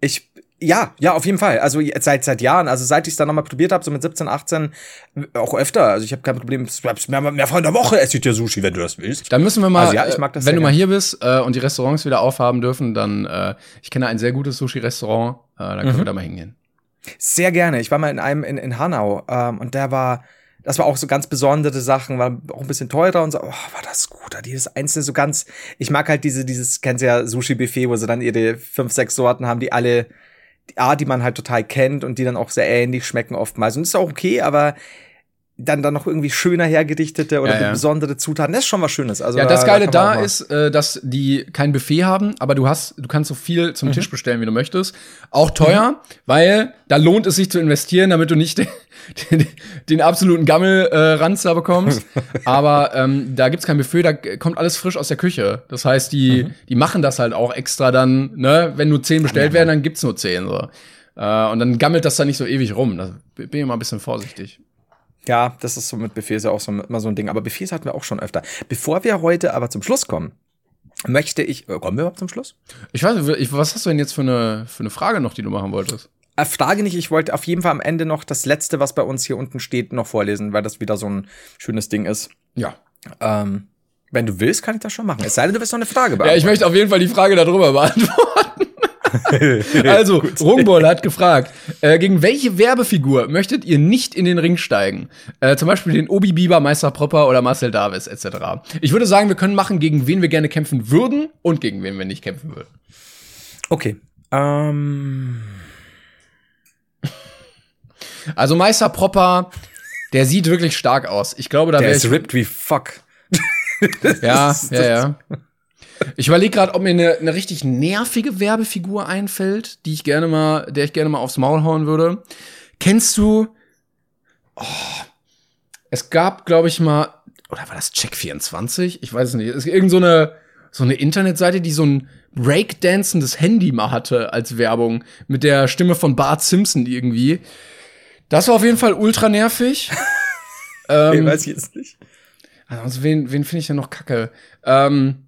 Speaker 2: Ich, ja, ja, auf jeden Fall. Also seit seit Jahren, also seit ich es dann nochmal probiert habe, so mit 17, 18, auch öfter. Also ich habe kein Problem, mehr, mehrfach in der Woche esse ich dir Sushi, wenn du das willst.
Speaker 1: Dann müssen wir mal,
Speaker 2: Also ja, ich mag das
Speaker 1: äh, wenn du mal hier bist äh, und die Restaurants wieder aufhaben dürfen, dann, äh, ich kenne ein sehr gutes Sushi-Restaurant, äh, da können
Speaker 2: Mhm.
Speaker 1: wir da mal hingehen.
Speaker 2: Sehr gerne. Ich war mal in einem in, in Hanau ähm, und der war, das war auch so ganz besondere Sachen, war auch ein bisschen teurer und so. Oh, war das gut. Dieses einzelne so ganz. Ich mag halt diese, dieses, kennst ja Sushi-Buffet, wo sie dann ihre fünf, sechs Sorten haben, die alle, die Art, die man halt total kennt und die dann auch sehr ähnlich schmecken oftmals. Und ist auch okay, aber dann dann noch irgendwie schöner hergerichtete oder
Speaker 1: Ja, ja.
Speaker 2: besondere Zutaten, das ist schon was Schönes. Also
Speaker 1: Ja, das Geile
Speaker 2: kann man
Speaker 1: da
Speaker 2: mal-
Speaker 1: ist, äh, dass die kein Buffet haben, aber du hast, du kannst so viel
Speaker 2: Mhm.
Speaker 1: zum Tisch bestellen, wie du möchtest. Auch teuer, weil da lohnt es sich zu investieren, damit du nicht den, den, den absoluten Gammel äh, da bekommst. aber ähm, da gibt's kein Buffet, da kommt alles frisch aus der Küche. Das heißt, die,
Speaker 2: Mhm.
Speaker 1: die machen das halt auch extra dann, ne, wenn nur zehn bestellt werden, dann gibt's nur zehn. So. Äh, und dann gammelt das dann nicht so ewig rum. Da bin ich mal ein bisschen vorsichtig.
Speaker 2: Ja, das ist so mit Buffets ja auch so, immer so ein Ding. Aber Buffets hatten wir auch schon öfter. Bevor wir heute aber zum Schluss kommen, möchte ich. Äh, kommen wir überhaupt zum Schluss?
Speaker 1: Ich weiß, ich- was hast du denn jetzt für eine, für eine Frage noch, die du machen wolltest?
Speaker 2: Äh, Frage nicht, ich wollte auf jeden Fall am Ende noch das letzte, was bei uns hier unten steht, noch vorlesen, weil das wieder so ein schönes Ding ist.
Speaker 1: Ja.
Speaker 2: Ähm, wenn du willst, kann ich das schon machen. Es sei denn, du willst noch eine Frage
Speaker 1: Ja, ich
Speaker 2: beantworten.
Speaker 1: möchte auf jeden Fall die Frage darüber beantworten. also, Rungball hat gefragt, äh, gegen welche Werbefigur möchtet ihr nicht in den Ring steigen? Äh, zum Beispiel den Obi Bieber, Meister Propper oder Marcel Davis etc. Ich würde sagen, wir können machen, gegen wen wir gerne kämpfen würden und gegen wen wir nicht kämpfen würden.
Speaker 2: Okay. Ähm,
Speaker 1: Also Meister Propper, der sieht wirklich stark aus. Ich glaube, da
Speaker 2: der
Speaker 1: wäre
Speaker 2: ist
Speaker 1: ich
Speaker 2: ripped wie fuck.
Speaker 1: Ja,
Speaker 2: Das ist-
Speaker 1: ja, ja. Ich überlege gerade, ob mir eine, eine richtig nervige Werbefigur einfällt, die ich gerne mal, der ich gerne mal aufs Maul hauen würde. Kennst du? Oh, es gab, glaube ich mal, oder war das Check24? Ich weiß es nicht. Es ist irgend so eine so eine Internetseite, die so ein breakdancendes Handy mal hatte als Werbung mit der Stimme von Bart Simpson irgendwie. Das war auf jeden Fall ultra nervig. Ähm,
Speaker 2: weiß ich jetzt nicht.
Speaker 1: also wen, wen finde ich denn noch kacke? Ähm,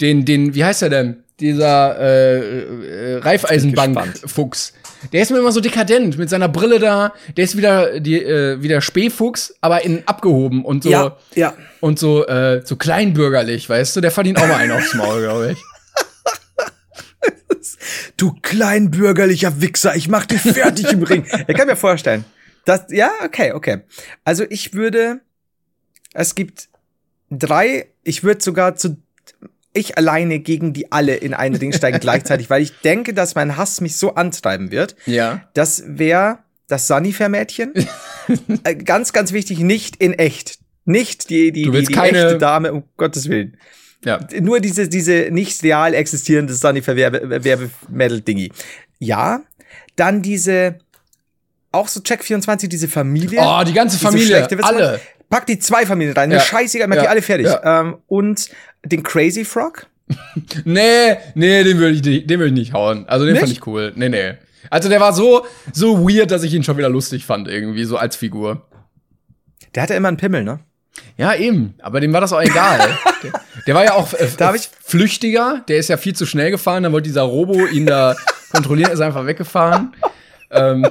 Speaker 1: den, den, wie heißt er denn? Dieser äh, äh, Reifeisenbank-Fuchs. Der ist mir immer so dekadent mit seiner Brille da. Der ist wieder die, äh, wieder Spähfuchs, aber in abgehoben und so
Speaker 2: Ja, ja.
Speaker 1: und so äh, so kleinbürgerlich, weißt du? Der verdient auch mal einen aufs Maul, glaube ich.
Speaker 2: Du kleinbürgerlicher Wichser, ich mach dich fertig im Ring. Ich kann mir vorstellen. Das, ja, okay, okay. Also ich würde, es gibt drei, ich würde sogar zu, ich alleine gegen die alle in einen Ring steigen gleichzeitig, weil ich denke, dass mein Hass mich so antreiben wird.
Speaker 1: Ja.
Speaker 2: Das wäre das Sunnyfair-Mädchen. Äh, ganz, ganz wichtig, nicht in echt. Nicht die, die, die, die
Speaker 1: keine-
Speaker 2: echte Dame, um Gottes Willen.
Speaker 1: Ja.
Speaker 2: Nur diese, diese nicht real existierende Sunnyfair-Werbe-Medal-Dingi. Ja, dann diese, auch so Check24, diese Familie.
Speaker 1: Oh, die ganze Familie, alle.
Speaker 2: Pack die zwei Familien rein. Mir
Speaker 1: Ja.
Speaker 2: scheißegal, mach
Speaker 1: Ja.
Speaker 2: die alle fertig.
Speaker 1: Ja.
Speaker 2: Ähm, und den Crazy Frog.
Speaker 1: Nee, nee, den würde ich, nicht- den würde ich nicht hauen. Also den fand
Speaker 2: Nicht?
Speaker 1: ich cool. Nee, nee. Also der war so, so weird, dass ich ihn schon wieder lustig fand, irgendwie, so als Figur.
Speaker 2: Der hatte immer einen Pimmel, ne?
Speaker 1: Ja, eben. Aber dem war das auch egal. der, der war ja auch äh,
Speaker 2: Da hab ich-
Speaker 1: flüchtiger. Der ist ja viel zu schnell gefahren. Dann wollte dieser Robo ihn da kontrollieren, ist einfach weggefahren. ähm,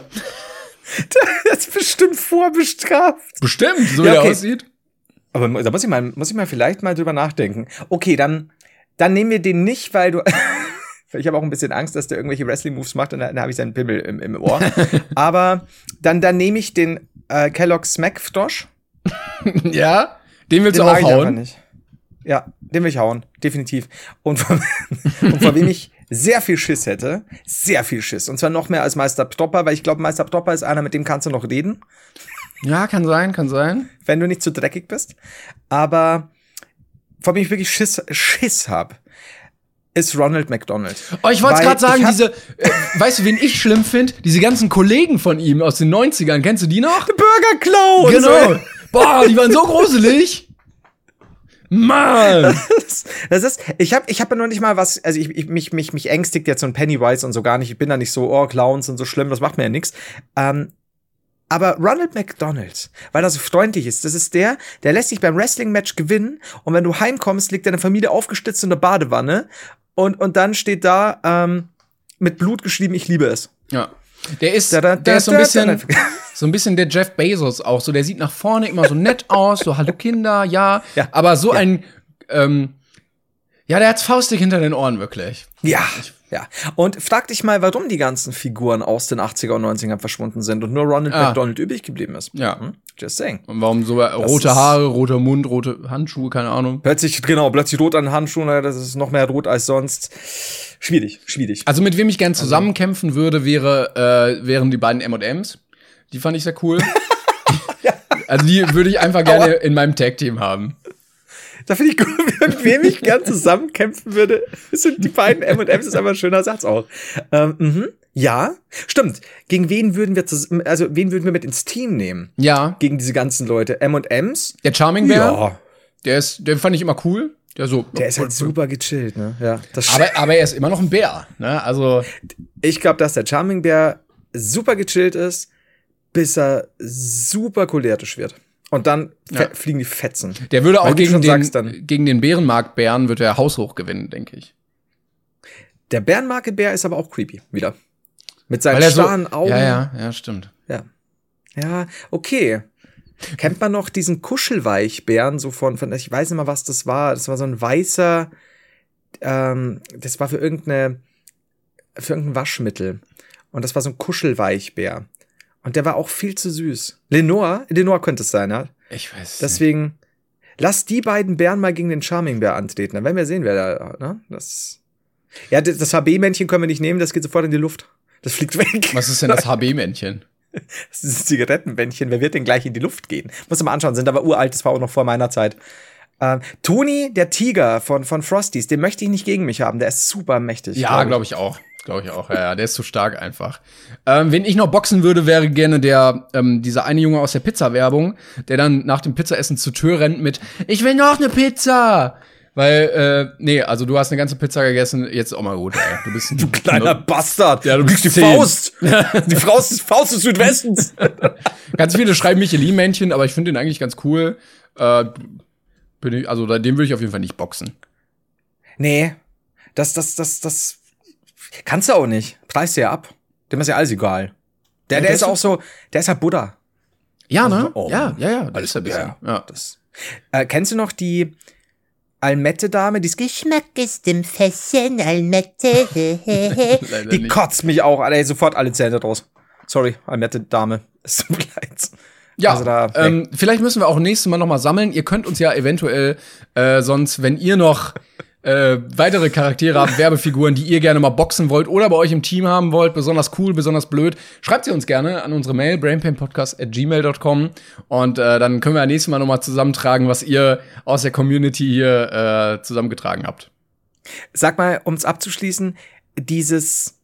Speaker 2: Das ist bestimmt vorbestraft.
Speaker 1: bestimmt, so
Speaker 2: Ja,
Speaker 1: wie
Speaker 2: okay.
Speaker 1: er aussieht.
Speaker 2: Aber da muss ich mal, muss ich mal vielleicht mal drüber nachdenken. Okay, dann, dann nehmen wir den nicht, weil du. Ich habe auch ein bisschen Angst, dass der irgendwelche Wrestling-Moves macht und dann, dann habe ich seinen Pimmel im, im Ohr. Aber dann, dann nehme ich den äh, Kellogg's Smackfrosch.
Speaker 1: ja, den willst
Speaker 2: Den
Speaker 1: du aufhauen.
Speaker 2: nicht. Ja, den will ich hauen, definitiv. Und von, und von wem ich sehr viel Schiss hätte, sehr viel Schiss. Und zwar noch mehr als Meister Propper, weil ich glaube, Meister Propper ist einer, mit dem kannst du noch reden,
Speaker 1: Ja, kann sein, kann sein.
Speaker 2: wenn du nicht zu dreckig bist. Aber von wem ich wirklich Schiss, Schiss hab, ist Ronald McDonald.
Speaker 1: Oh, ich wollte gerade sagen, diese, äh, weißt du, wen ich schlimm finde? Diese ganzen Kollegen von ihm aus den 90ern, kennst du die noch?
Speaker 2: Burger Clown!
Speaker 1: Genau. Boah, die waren so gruselig. Mann.
Speaker 2: Das ist, ich habe ich hab ja noch nicht mal was, also ich, ich, mich, mich, mich ängstigt jetzt so ein Pennywise und so gar nicht. Ich bin da nicht so, oh, Clowns und so schlimm, das macht mir ja nichts. Ähm, aber Ronald McDonald, weil er so freundlich ist, das ist der, der lässt sich beim Wrestling-Match gewinnen und wenn du heimkommst, liegt deine Familie aufgestützt in der Badewanne und, und dann steht da ähm, mit Blut geschrieben, ich liebe es.
Speaker 1: Ja. Der ist,
Speaker 2: Da, da,
Speaker 1: der
Speaker 2: da,
Speaker 1: ist so ein bisschen, so ein bisschen der Jeff Bezos auch. So, der sieht nach vorne immer so nett aus, so hallo Kinder, ja.
Speaker 2: Ja.
Speaker 1: Aber so
Speaker 2: Ja.
Speaker 1: ein, ähm, ja, der hat's faustig hinter den Ohren wirklich.
Speaker 2: Ja, ja. Und frag dich mal, warum die ganzen Figuren aus den 80er und 90ern verschwunden sind und nur Ronald
Speaker 1: Ah.
Speaker 2: McDonald übrig geblieben ist.
Speaker 1: Ja.
Speaker 2: Hm? Just saying.
Speaker 1: Und warum so rote
Speaker 2: ist-
Speaker 1: Haare, roter Mund, rote Handschuhe, keine Ahnung.
Speaker 2: Plötzlich, genau, plötzlich rot an den Handschuhen, das ist noch mehr rot als sonst. Schwierig, schwierig.
Speaker 1: Also mit wem ich gern zusammenkämpfen würde, wäre, äh, wären die beiden M&M's. Die fand ich sehr cool. Also die würde ich einfach gerne in meinem Tag-Team haben.
Speaker 2: Da finde ich gut, mit wem ich gern zusammenkämpfen würde, sind die beiden M&M's, ist aber ein schöner Satz auch. Ähm, mhm. Ja, stimmt. Gegen wen würden wir, also wen würden wir mit ins Team nehmen?
Speaker 1: Ja,
Speaker 2: Gegen diese ganzen Leute. M&M's?
Speaker 1: der Charming Bear,
Speaker 2: Ja,
Speaker 1: der ist, den fand ich immer cool. Der so.
Speaker 2: der ist halt super gechillt, ne? Ja, das
Speaker 1: Aber, aber er ist immer noch ein Bär, ne? Also,
Speaker 2: Ich glaube, dass der Charming Bear super gechillt ist, bis er super cholerisch wird. Und dann
Speaker 1: Ja.
Speaker 2: fliegen die Fetzen.
Speaker 1: der würde auch gegen den,
Speaker 2: sagst,
Speaker 1: gegen den Bärenmarktbären wird er haushoch gewinnen, denke ich.
Speaker 2: Der Bärenmarke-Bär ist aber auch creepy, wieder. Mit seinen
Speaker 1: er so,
Speaker 2: starren Augen.
Speaker 1: ja, ja, ja, stimmt.
Speaker 2: Ja. Ja, okay. Kennt man noch diesen Kuschelweichbären, so von, von, ich weiß nicht mal, was das war. Das war so ein weißer, ähm, das war für irgendeine, für irgendein Waschmittel. Und das war so ein Kuschelweichbär. Und der war auch viel zu süß. Lenore, Lenore könnte es sein, ja.
Speaker 1: Ich weiß. nicht.
Speaker 2: Deswegen, lass die beiden Bären mal gegen den Charming Bär antreten. Dann werden wir sehen, wer da, ne? Das, ja, das HB-Männchen können wir nicht nehmen, das geht sofort in die Luft. Das fliegt weg.
Speaker 1: Was ist denn das HB-Männchen?
Speaker 2: Das ist ein Zigarettenbändchen. Wer wird denn gleich in die Luft gehen? Muss mal anschauen, sind aber uralt, das war auch noch vor meiner Zeit. Ähm, Toni, der Tiger von, von Frosties, den möchte ich nicht gegen mich haben. Der ist super mächtig.
Speaker 1: Ja, glaube ich auch. Glaube ich auch. Ja, ja, der ist zu stark einfach. Ähm, wenn ich noch boxen würde, wäre gerne der, ähm, dieser eine Junge aus der Pizza-Werbung, der dann nach dem Pizzaessen zur Tür rennt mit, ich will noch eine Pizza! Weil, äh, nee, also du hast eine ganze Pizza gegessen, jetzt auch mal gut, ey. Du bist ein du
Speaker 2: Kleiner Bastard.
Speaker 1: Ja, du
Speaker 2: kriegst die. Faust. die Faust, ist- Faust des Südwestens.
Speaker 1: Ganz viele schreiben Michelin-Männchen, aber ich finde den eigentlich ganz cool. Äh, bin ich, also dem würde ich auf jeden Fall nicht boxen.
Speaker 2: Nee. Das, das, das, das kannst du auch nicht. Preist dir ja ab. Dem ist ja alles egal. Der,
Speaker 1: Ja,
Speaker 2: der
Speaker 1: der
Speaker 2: ist auch so, der ist ja Buddha.
Speaker 1: Ja, ne?
Speaker 2: Also, oh.
Speaker 1: ja, ja, ja. Das
Speaker 2: Alles
Speaker 1: ist ein bisschen.
Speaker 2: ja,
Speaker 1: Ja.
Speaker 2: Das. Äh, kennst du noch die Almette-Dame? Die, ist-
Speaker 3: Geschmack ist im Fässchen, Almette.
Speaker 2: Die
Speaker 1: nicht.
Speaker 2: kotzt mich auch. Alter, sofort alle Zähne draus. Sorry, Almette-Dame. Es tut mir leid.
Speaker 1: Ja,
Speaker 2: Also da-
Speaker 1: ähm, vielleicht müssen wir auch nächstes Mal noch mal sammeln. Ihr könnt uns ja eventuell äh, sonst, wenn ihr noch äh, weitere Charaktere habt, Werbefiguren, die ihr gerne mal boxen wollt oder bei euch im Team haben wollt, besonders cool, besonders blöd, schreibt sie uns gerne an unsere Mail brainpainpodcast@gmail.com und äh, dann können wir nächstes Mal noch mal zusammentragen, was ihr aus der Community hier äh, zusammengetragen habt.
Speaker 2: Sag mal, um es abzuschließen, dieses.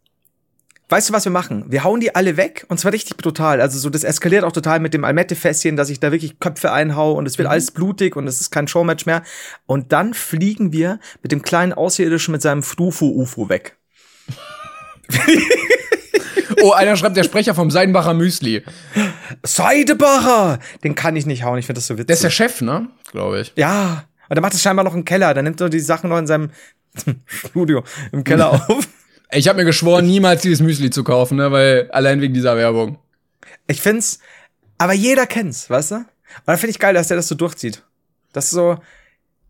Speaker 2: Weißt du, was wir machen? Wir hauen die alle weg und zwar richtig brutal. Also so, das eskaliert auch total mit dem Almette-Fässchen, dass ich da wirklich Köpfe einhau und es wird alles blutig und es ist kein Showmatch mehr. Und dann fliegen wir mit dem kleinen Außerirdischen mit seinem Frufo-UFO weg.
Speaker 1: Oh, einer schreibt der Sprecher vom Seidenbacher Müsli.
Speaker 2: Seidebacher! Den kann ich nicht hauen, ich finde das so witzig.
Speaker 1: Der ist der Chef, ne? Glaube ich.
Speaker 2: ja, und der macht das scheinbar noch im Keller. Der nimmt so die Sachen noch in seinem Studio im Keller auf.
Speaker 1: Ich habe mir geschworen, niemals dieses Müsli zu kaufen, ne? Weil allein wegen dieser Werbung.
Speaker 2: Ich find's, aber jeder kennt's, weißt du? Und dann finde ich geil, dass der das so durchzieht. Das ist so,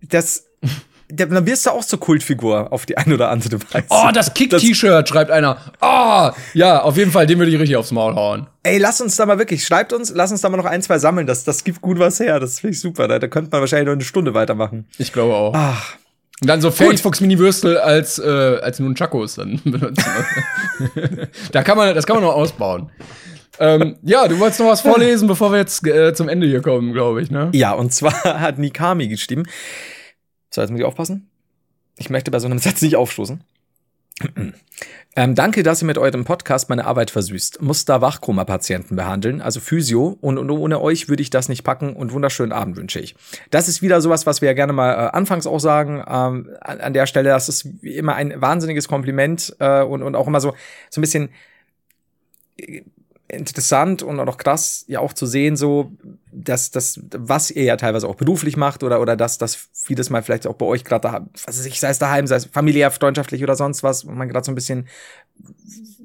Speaker 2: das, der, dann wirst du auch zur Kultfigur auf die eine oder andere Weise.
Speaker 1: Oh, das Kick-T-Shirt, schreibt einer. Oh, ja, auf jeden Fall, den würde ich richtig aufs Maul hauen.
Speaker 2: Ey, lass uns da mal wirklich, schreibt uns, lass uns da mal noch ein, zwei sammeln. Das, das gibt gut was her. Das finde ich super. Da, da könnte man wahrscheinlich noch eine Stunde weitermachen.
Speaker 1: Ich glaube auch.
Speaker 2: Ach,
Speaker 1: Und dann so Felix Fuchs Mini-Würstel als, äh, als Nunchakos dann benutzen. da kann man, das kann man noch ausbauen. ähm, ja, du wolltest noch was vorlesen, bevor wir jetzt äh, zum Ende hier kommen, glaube ich, ne?
Speaker 2: Ja, und zwar hat Nikami geschrieben. So, jetzt muss ich aufpassen. Ich möchte bei so einem Satz nicht aufstoßen. Ähm, danke, dass ihr mit eurem Podcast meine Arbeit versüßt. Muss da Wachkoma-Patienten behandeln, also Physio. Und, und ohne euch würde ich das nicht packen und wunderschönen Abend wünsche ich. Das ist wieder sowas, was wir ja gerne mal äh, anfangs auch sagen. Ähm, an, an der Stelle, das ist immer ein wahnsinniges Kompliment äh, und, und auch immer so, so ein bisschen äh, interessant und auch krass, ja auch zu sehen, so, dass das, was ihr ja teilweise auch beruflich macht oder, oder dass das vieles mal vielleicht auch bei euch gerade da, was weiß ich, sei es daheim, sei es familiär, freundschaftlich oder sonst was, man gerade so ein bisschen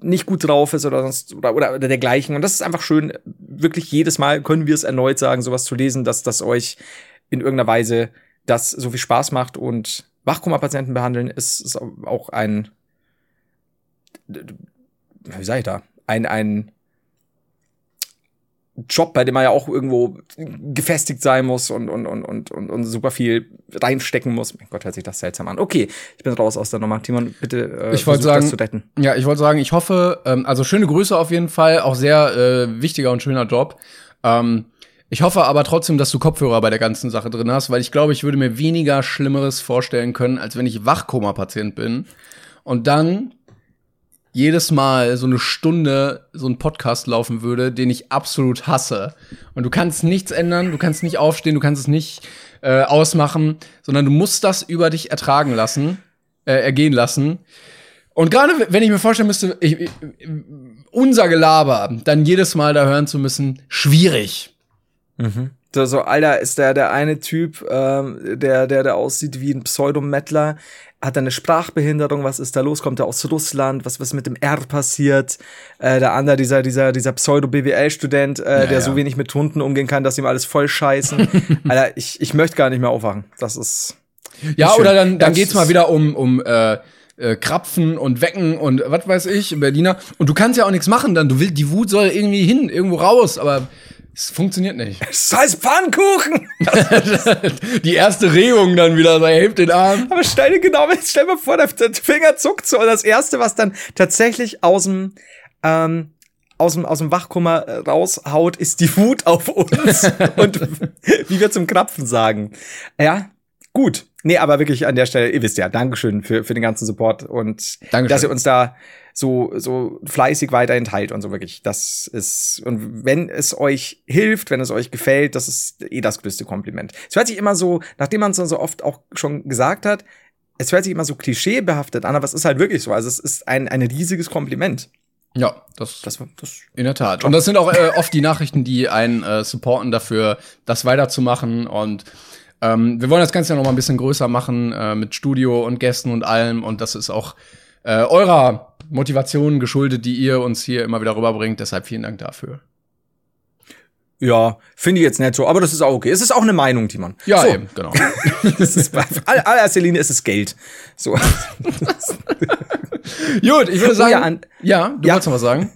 Speaker 2: nicht gut drauf ist oder sonst oder, oder, oder dergleichen. Und das ist einfach schön, wirklich jedes Mal können wir es erneut sagen, sowas zu lesen, dass das euch in irgendeiner Weise das so viel Spaß macht und Wachkoma-Patienten behandeln ist, ist auch ein, wie sag ich da, ein, ein Job, bei dem man ja auch irgendwo gefestigt sein muss und, und, und, und, und, und super viel reinstecken muss. Mein Gott, hört sich das seltsam an. Okay, ich bin raus aus der Nummer. Timon, bitte äh,
Speaker 1: Ich wollte
Speaker 2: versuch das
Speaker 1: sagen-
Speaker 2: zu retten.
Speaker 1: Ja, ich wollte sagen, ich hoffe, ähm, also schöne Grüße auf jeden Fall, auch sehr äh, wichtiger und schöner Job. Ähm, ich hoffe aber trotzdem, dass du Kopfhörer bei der ganzen Sache drin hast, weil ich glaube, ich würde mir weniger Schlimmeres vorstellen können, als wenn ich Wachkoma-Patient bin und dann jedes Mal so eine Stunde so ein Podcast laufen würde, den ich absolut hasse. Und du kannst nichts ändern, du kannst nicht aufstehen, du kannst es nicht äh, ausmachen, sondern du musst das über dich ertragen lassen, äh, ergehen lassen. Und gerade wenn ich mir vorstellen müsste, ich, ich, unser Gelaber dann jedes Mal da hören zu müssen, schwierig.
Speaker 2: So, so, Alter, ist der der eine Typ, ähm, der, der, der aussieht wie ein Pseudomettler, hat er eine Sprachbehinderung, was ist da los? Kommt er aus Russland? Was, was mit dem R passiert? Äh, der andere, dieser, dieser, dieser Pseudo-BWL-Student, äh,
Speaker 1: Ja,
Speaker 2: der
Speaker 1: ja.
Speaker 2: so wenig mit Hunden umgehen kann, dass ihm alles voll scheißen. Alter, ich, ich möchte gar nicht mehr aufwachen. Das ist.
Speaker 1: Ja, oder dann, dann
Speaker 2: Das
Speaker 1: geht's mal wieder um, um äh, äh, Krapfen und Wecken und was weiß ich, Berliner. Und du kannst ja auch nichts machen dann. Du willst, die Wut soll irgendwie hin, irgendwo raus, aber es funktioniert nicht.
Speaker 2: Das heißt Pfannkuchen!
Speaker 1: Die erste Regung dann wieder, er hebt den Arm.
Speaker 2: Aber stell dir genau, stell dir mal vor, der, der Finger zuckt so und das erste, was dann tatsächlich aus dem, ähm, aus dem, aus dem Wachkummer äh, raushaut, ist die Wut auf uns und wie wir zum Krapfen sagen. Ja, gut. Nee, aber wirklich an der Stelle, ihr wisst ja, Dankeschön für, für den ganzen Support und
Speaker 1: Dankeschön.
Speaker 2: dass ihr uns da so, so fleißig weiterhin teilt und so wirklich. Das ist, und wenn es euch hilft, wenn es euch gefällt, das ist eh das größte Kompliment. Es hört sich immer so, nachdem man es so oft auch schon gesagt hat, es hört sich immer so klischeebehaftet an, aber es ist halt wirklich so. Also es ist ein, ein riesiges Kompliment.
Speaker 1: Ja, das,
Speaker 2: Das, das
Speaker 1: in der Tat. Und das sind auch äh, oft die Nachrichten, die einen äh, supporten dafür, das weiterzumachen. Und Ähm, wir wollen das Ganze ja noch mal ein bisschen größer machen äh, mit Studio und Gästen und allem. Und das ist auch äh, eurer Motivation geschuldet, die ihr uns hier immer wieder rüberbringt. Deshalb vielen Dank dafür.
Speaker 2: Ja, finde ich jetzt nicht so, aber das ist auch okay. Es ist auch eine Meinung, die man.
Speaker 1: Ja,
Speaker 2: so.
Speaker 1: eben, genau.
Speaker 2: Das ist bei aller- allererster Linie ist es Geld. So.
Speaker 1: Gut, ich würde
Speaker 2: Oh
Speaker 1: sagen.
Speaker 2: ja, an-
Speaker 1: ja, du
Speaker 2: Ja.
Speaker 1: wolltest noch was sagen?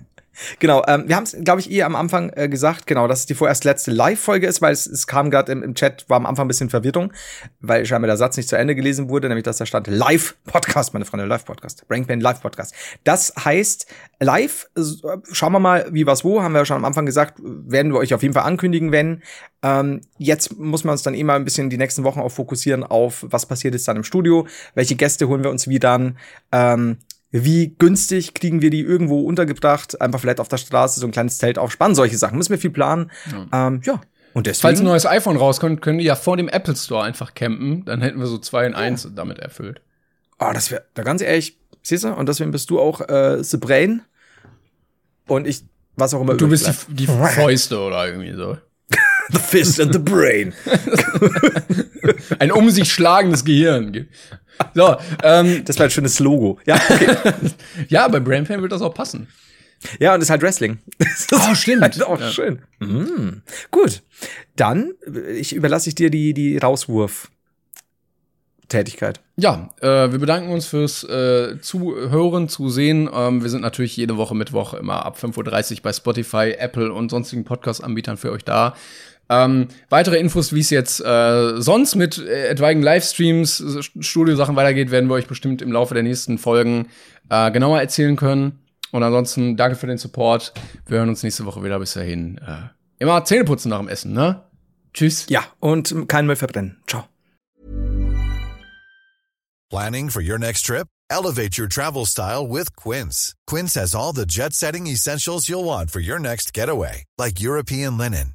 Speaker 2: Genau, ähm, wir haben es, glaube ich, eh am Anfang äh, gesagt, genau, dass es die vorerst letzte Live-Folge ist, weil es, es kam gerade im, im Chat, war am Anfang ein bisschen Verwirrung, weil scheinbar der Satz nicht zu Ende gelesen wurde, nämlich dass da stand Live-Podcast, meine Freunde, Live-Podcast, Brainpain Live-Podcast. Das heißt, live, schauen wir mal, wie was wo, haben wir ja schon am Anfang gesagt, werden wir euch auf jeden Fall ankündigen, wenn. Ähm, jetzt muss man uns dann eh mal ein bisschen die nächsten Wochen auch fokussieren auf, was passiert ist dann im Studio, welche Gäste holen wir uns wie dann, ähm, wie günstig kriegen wir die irgendwo untergebracht? Einfach vielleicht auf der Straße so ein kleines Zelt aufspannen, solche Sachen. Müssen wir viel planen. Ja. Ähm, ja. Und
Speaker 1: Falls ein
Speaker 2: deswegen.
Speaker 1: neues iPhone rauskommt, können die ja vor dem Apple Store einfach campen. Dann hätten wir so zwei in eins damit erfüllt.
Speaker 2: Oh, das wäre, da ganz ehrlich, siehst du? Und deswegen bist du auch äh, The Brain. Und ich, was auch immer.
Speaker 1: Du bist die, die Fäuste oder irgendwie so.
Speaker 2: The Fist and the Brain.
Speaker 1: Ein um sich schlagendes Gehirn. So, ähm,
Speaker 2: Das wäre ein schönes Logo. Ja, okay.
Speaker 1: ja, bei Brainpain wird das auch passen.
Speaker 2: ja, und das ist halt Wrestling. Das ist
Speaker 1: Oh, stimmt.
Speaker 2: halt auch
Speaker 1: Ja.
Speaker 2: schön. Mm. Gut. Dann, ich überlasse ich dir die, die Rauswurf. Tätigkeit.
Speaker 1: Ja, äh, wir bedanken uns fürs äh, Zuhören, Zusehen. Ähm, wir sind natürlich jede Woche Mittwoch immer ab 5.30 Uhr bei Spotify, Apple und sonstigen Podcast-Anbietern für euch da. Ähm, weitere Infos, wie es jetzt äh, sonst mit äh, etwaigen Livestreams, äh, Studiosachen weitergeht, werden wir euch bestimmt im Laufe der nächsten Folgen äh, genauer erzählen können. Und ansonsten danke für den Support. Wir hören uns nächste Woche wieder. Bis dahin. Äh, immer Zähne putzen nach dem Essen, ne? Tschüss.
Speaker 2: Ja, und kein Müll verbrennen. Ciao.
Speaker 4: Planning for your next trip? Elevate your travel style with Quince. Quince has all the jet setting essentials you'll want for your next getaway, like European linen,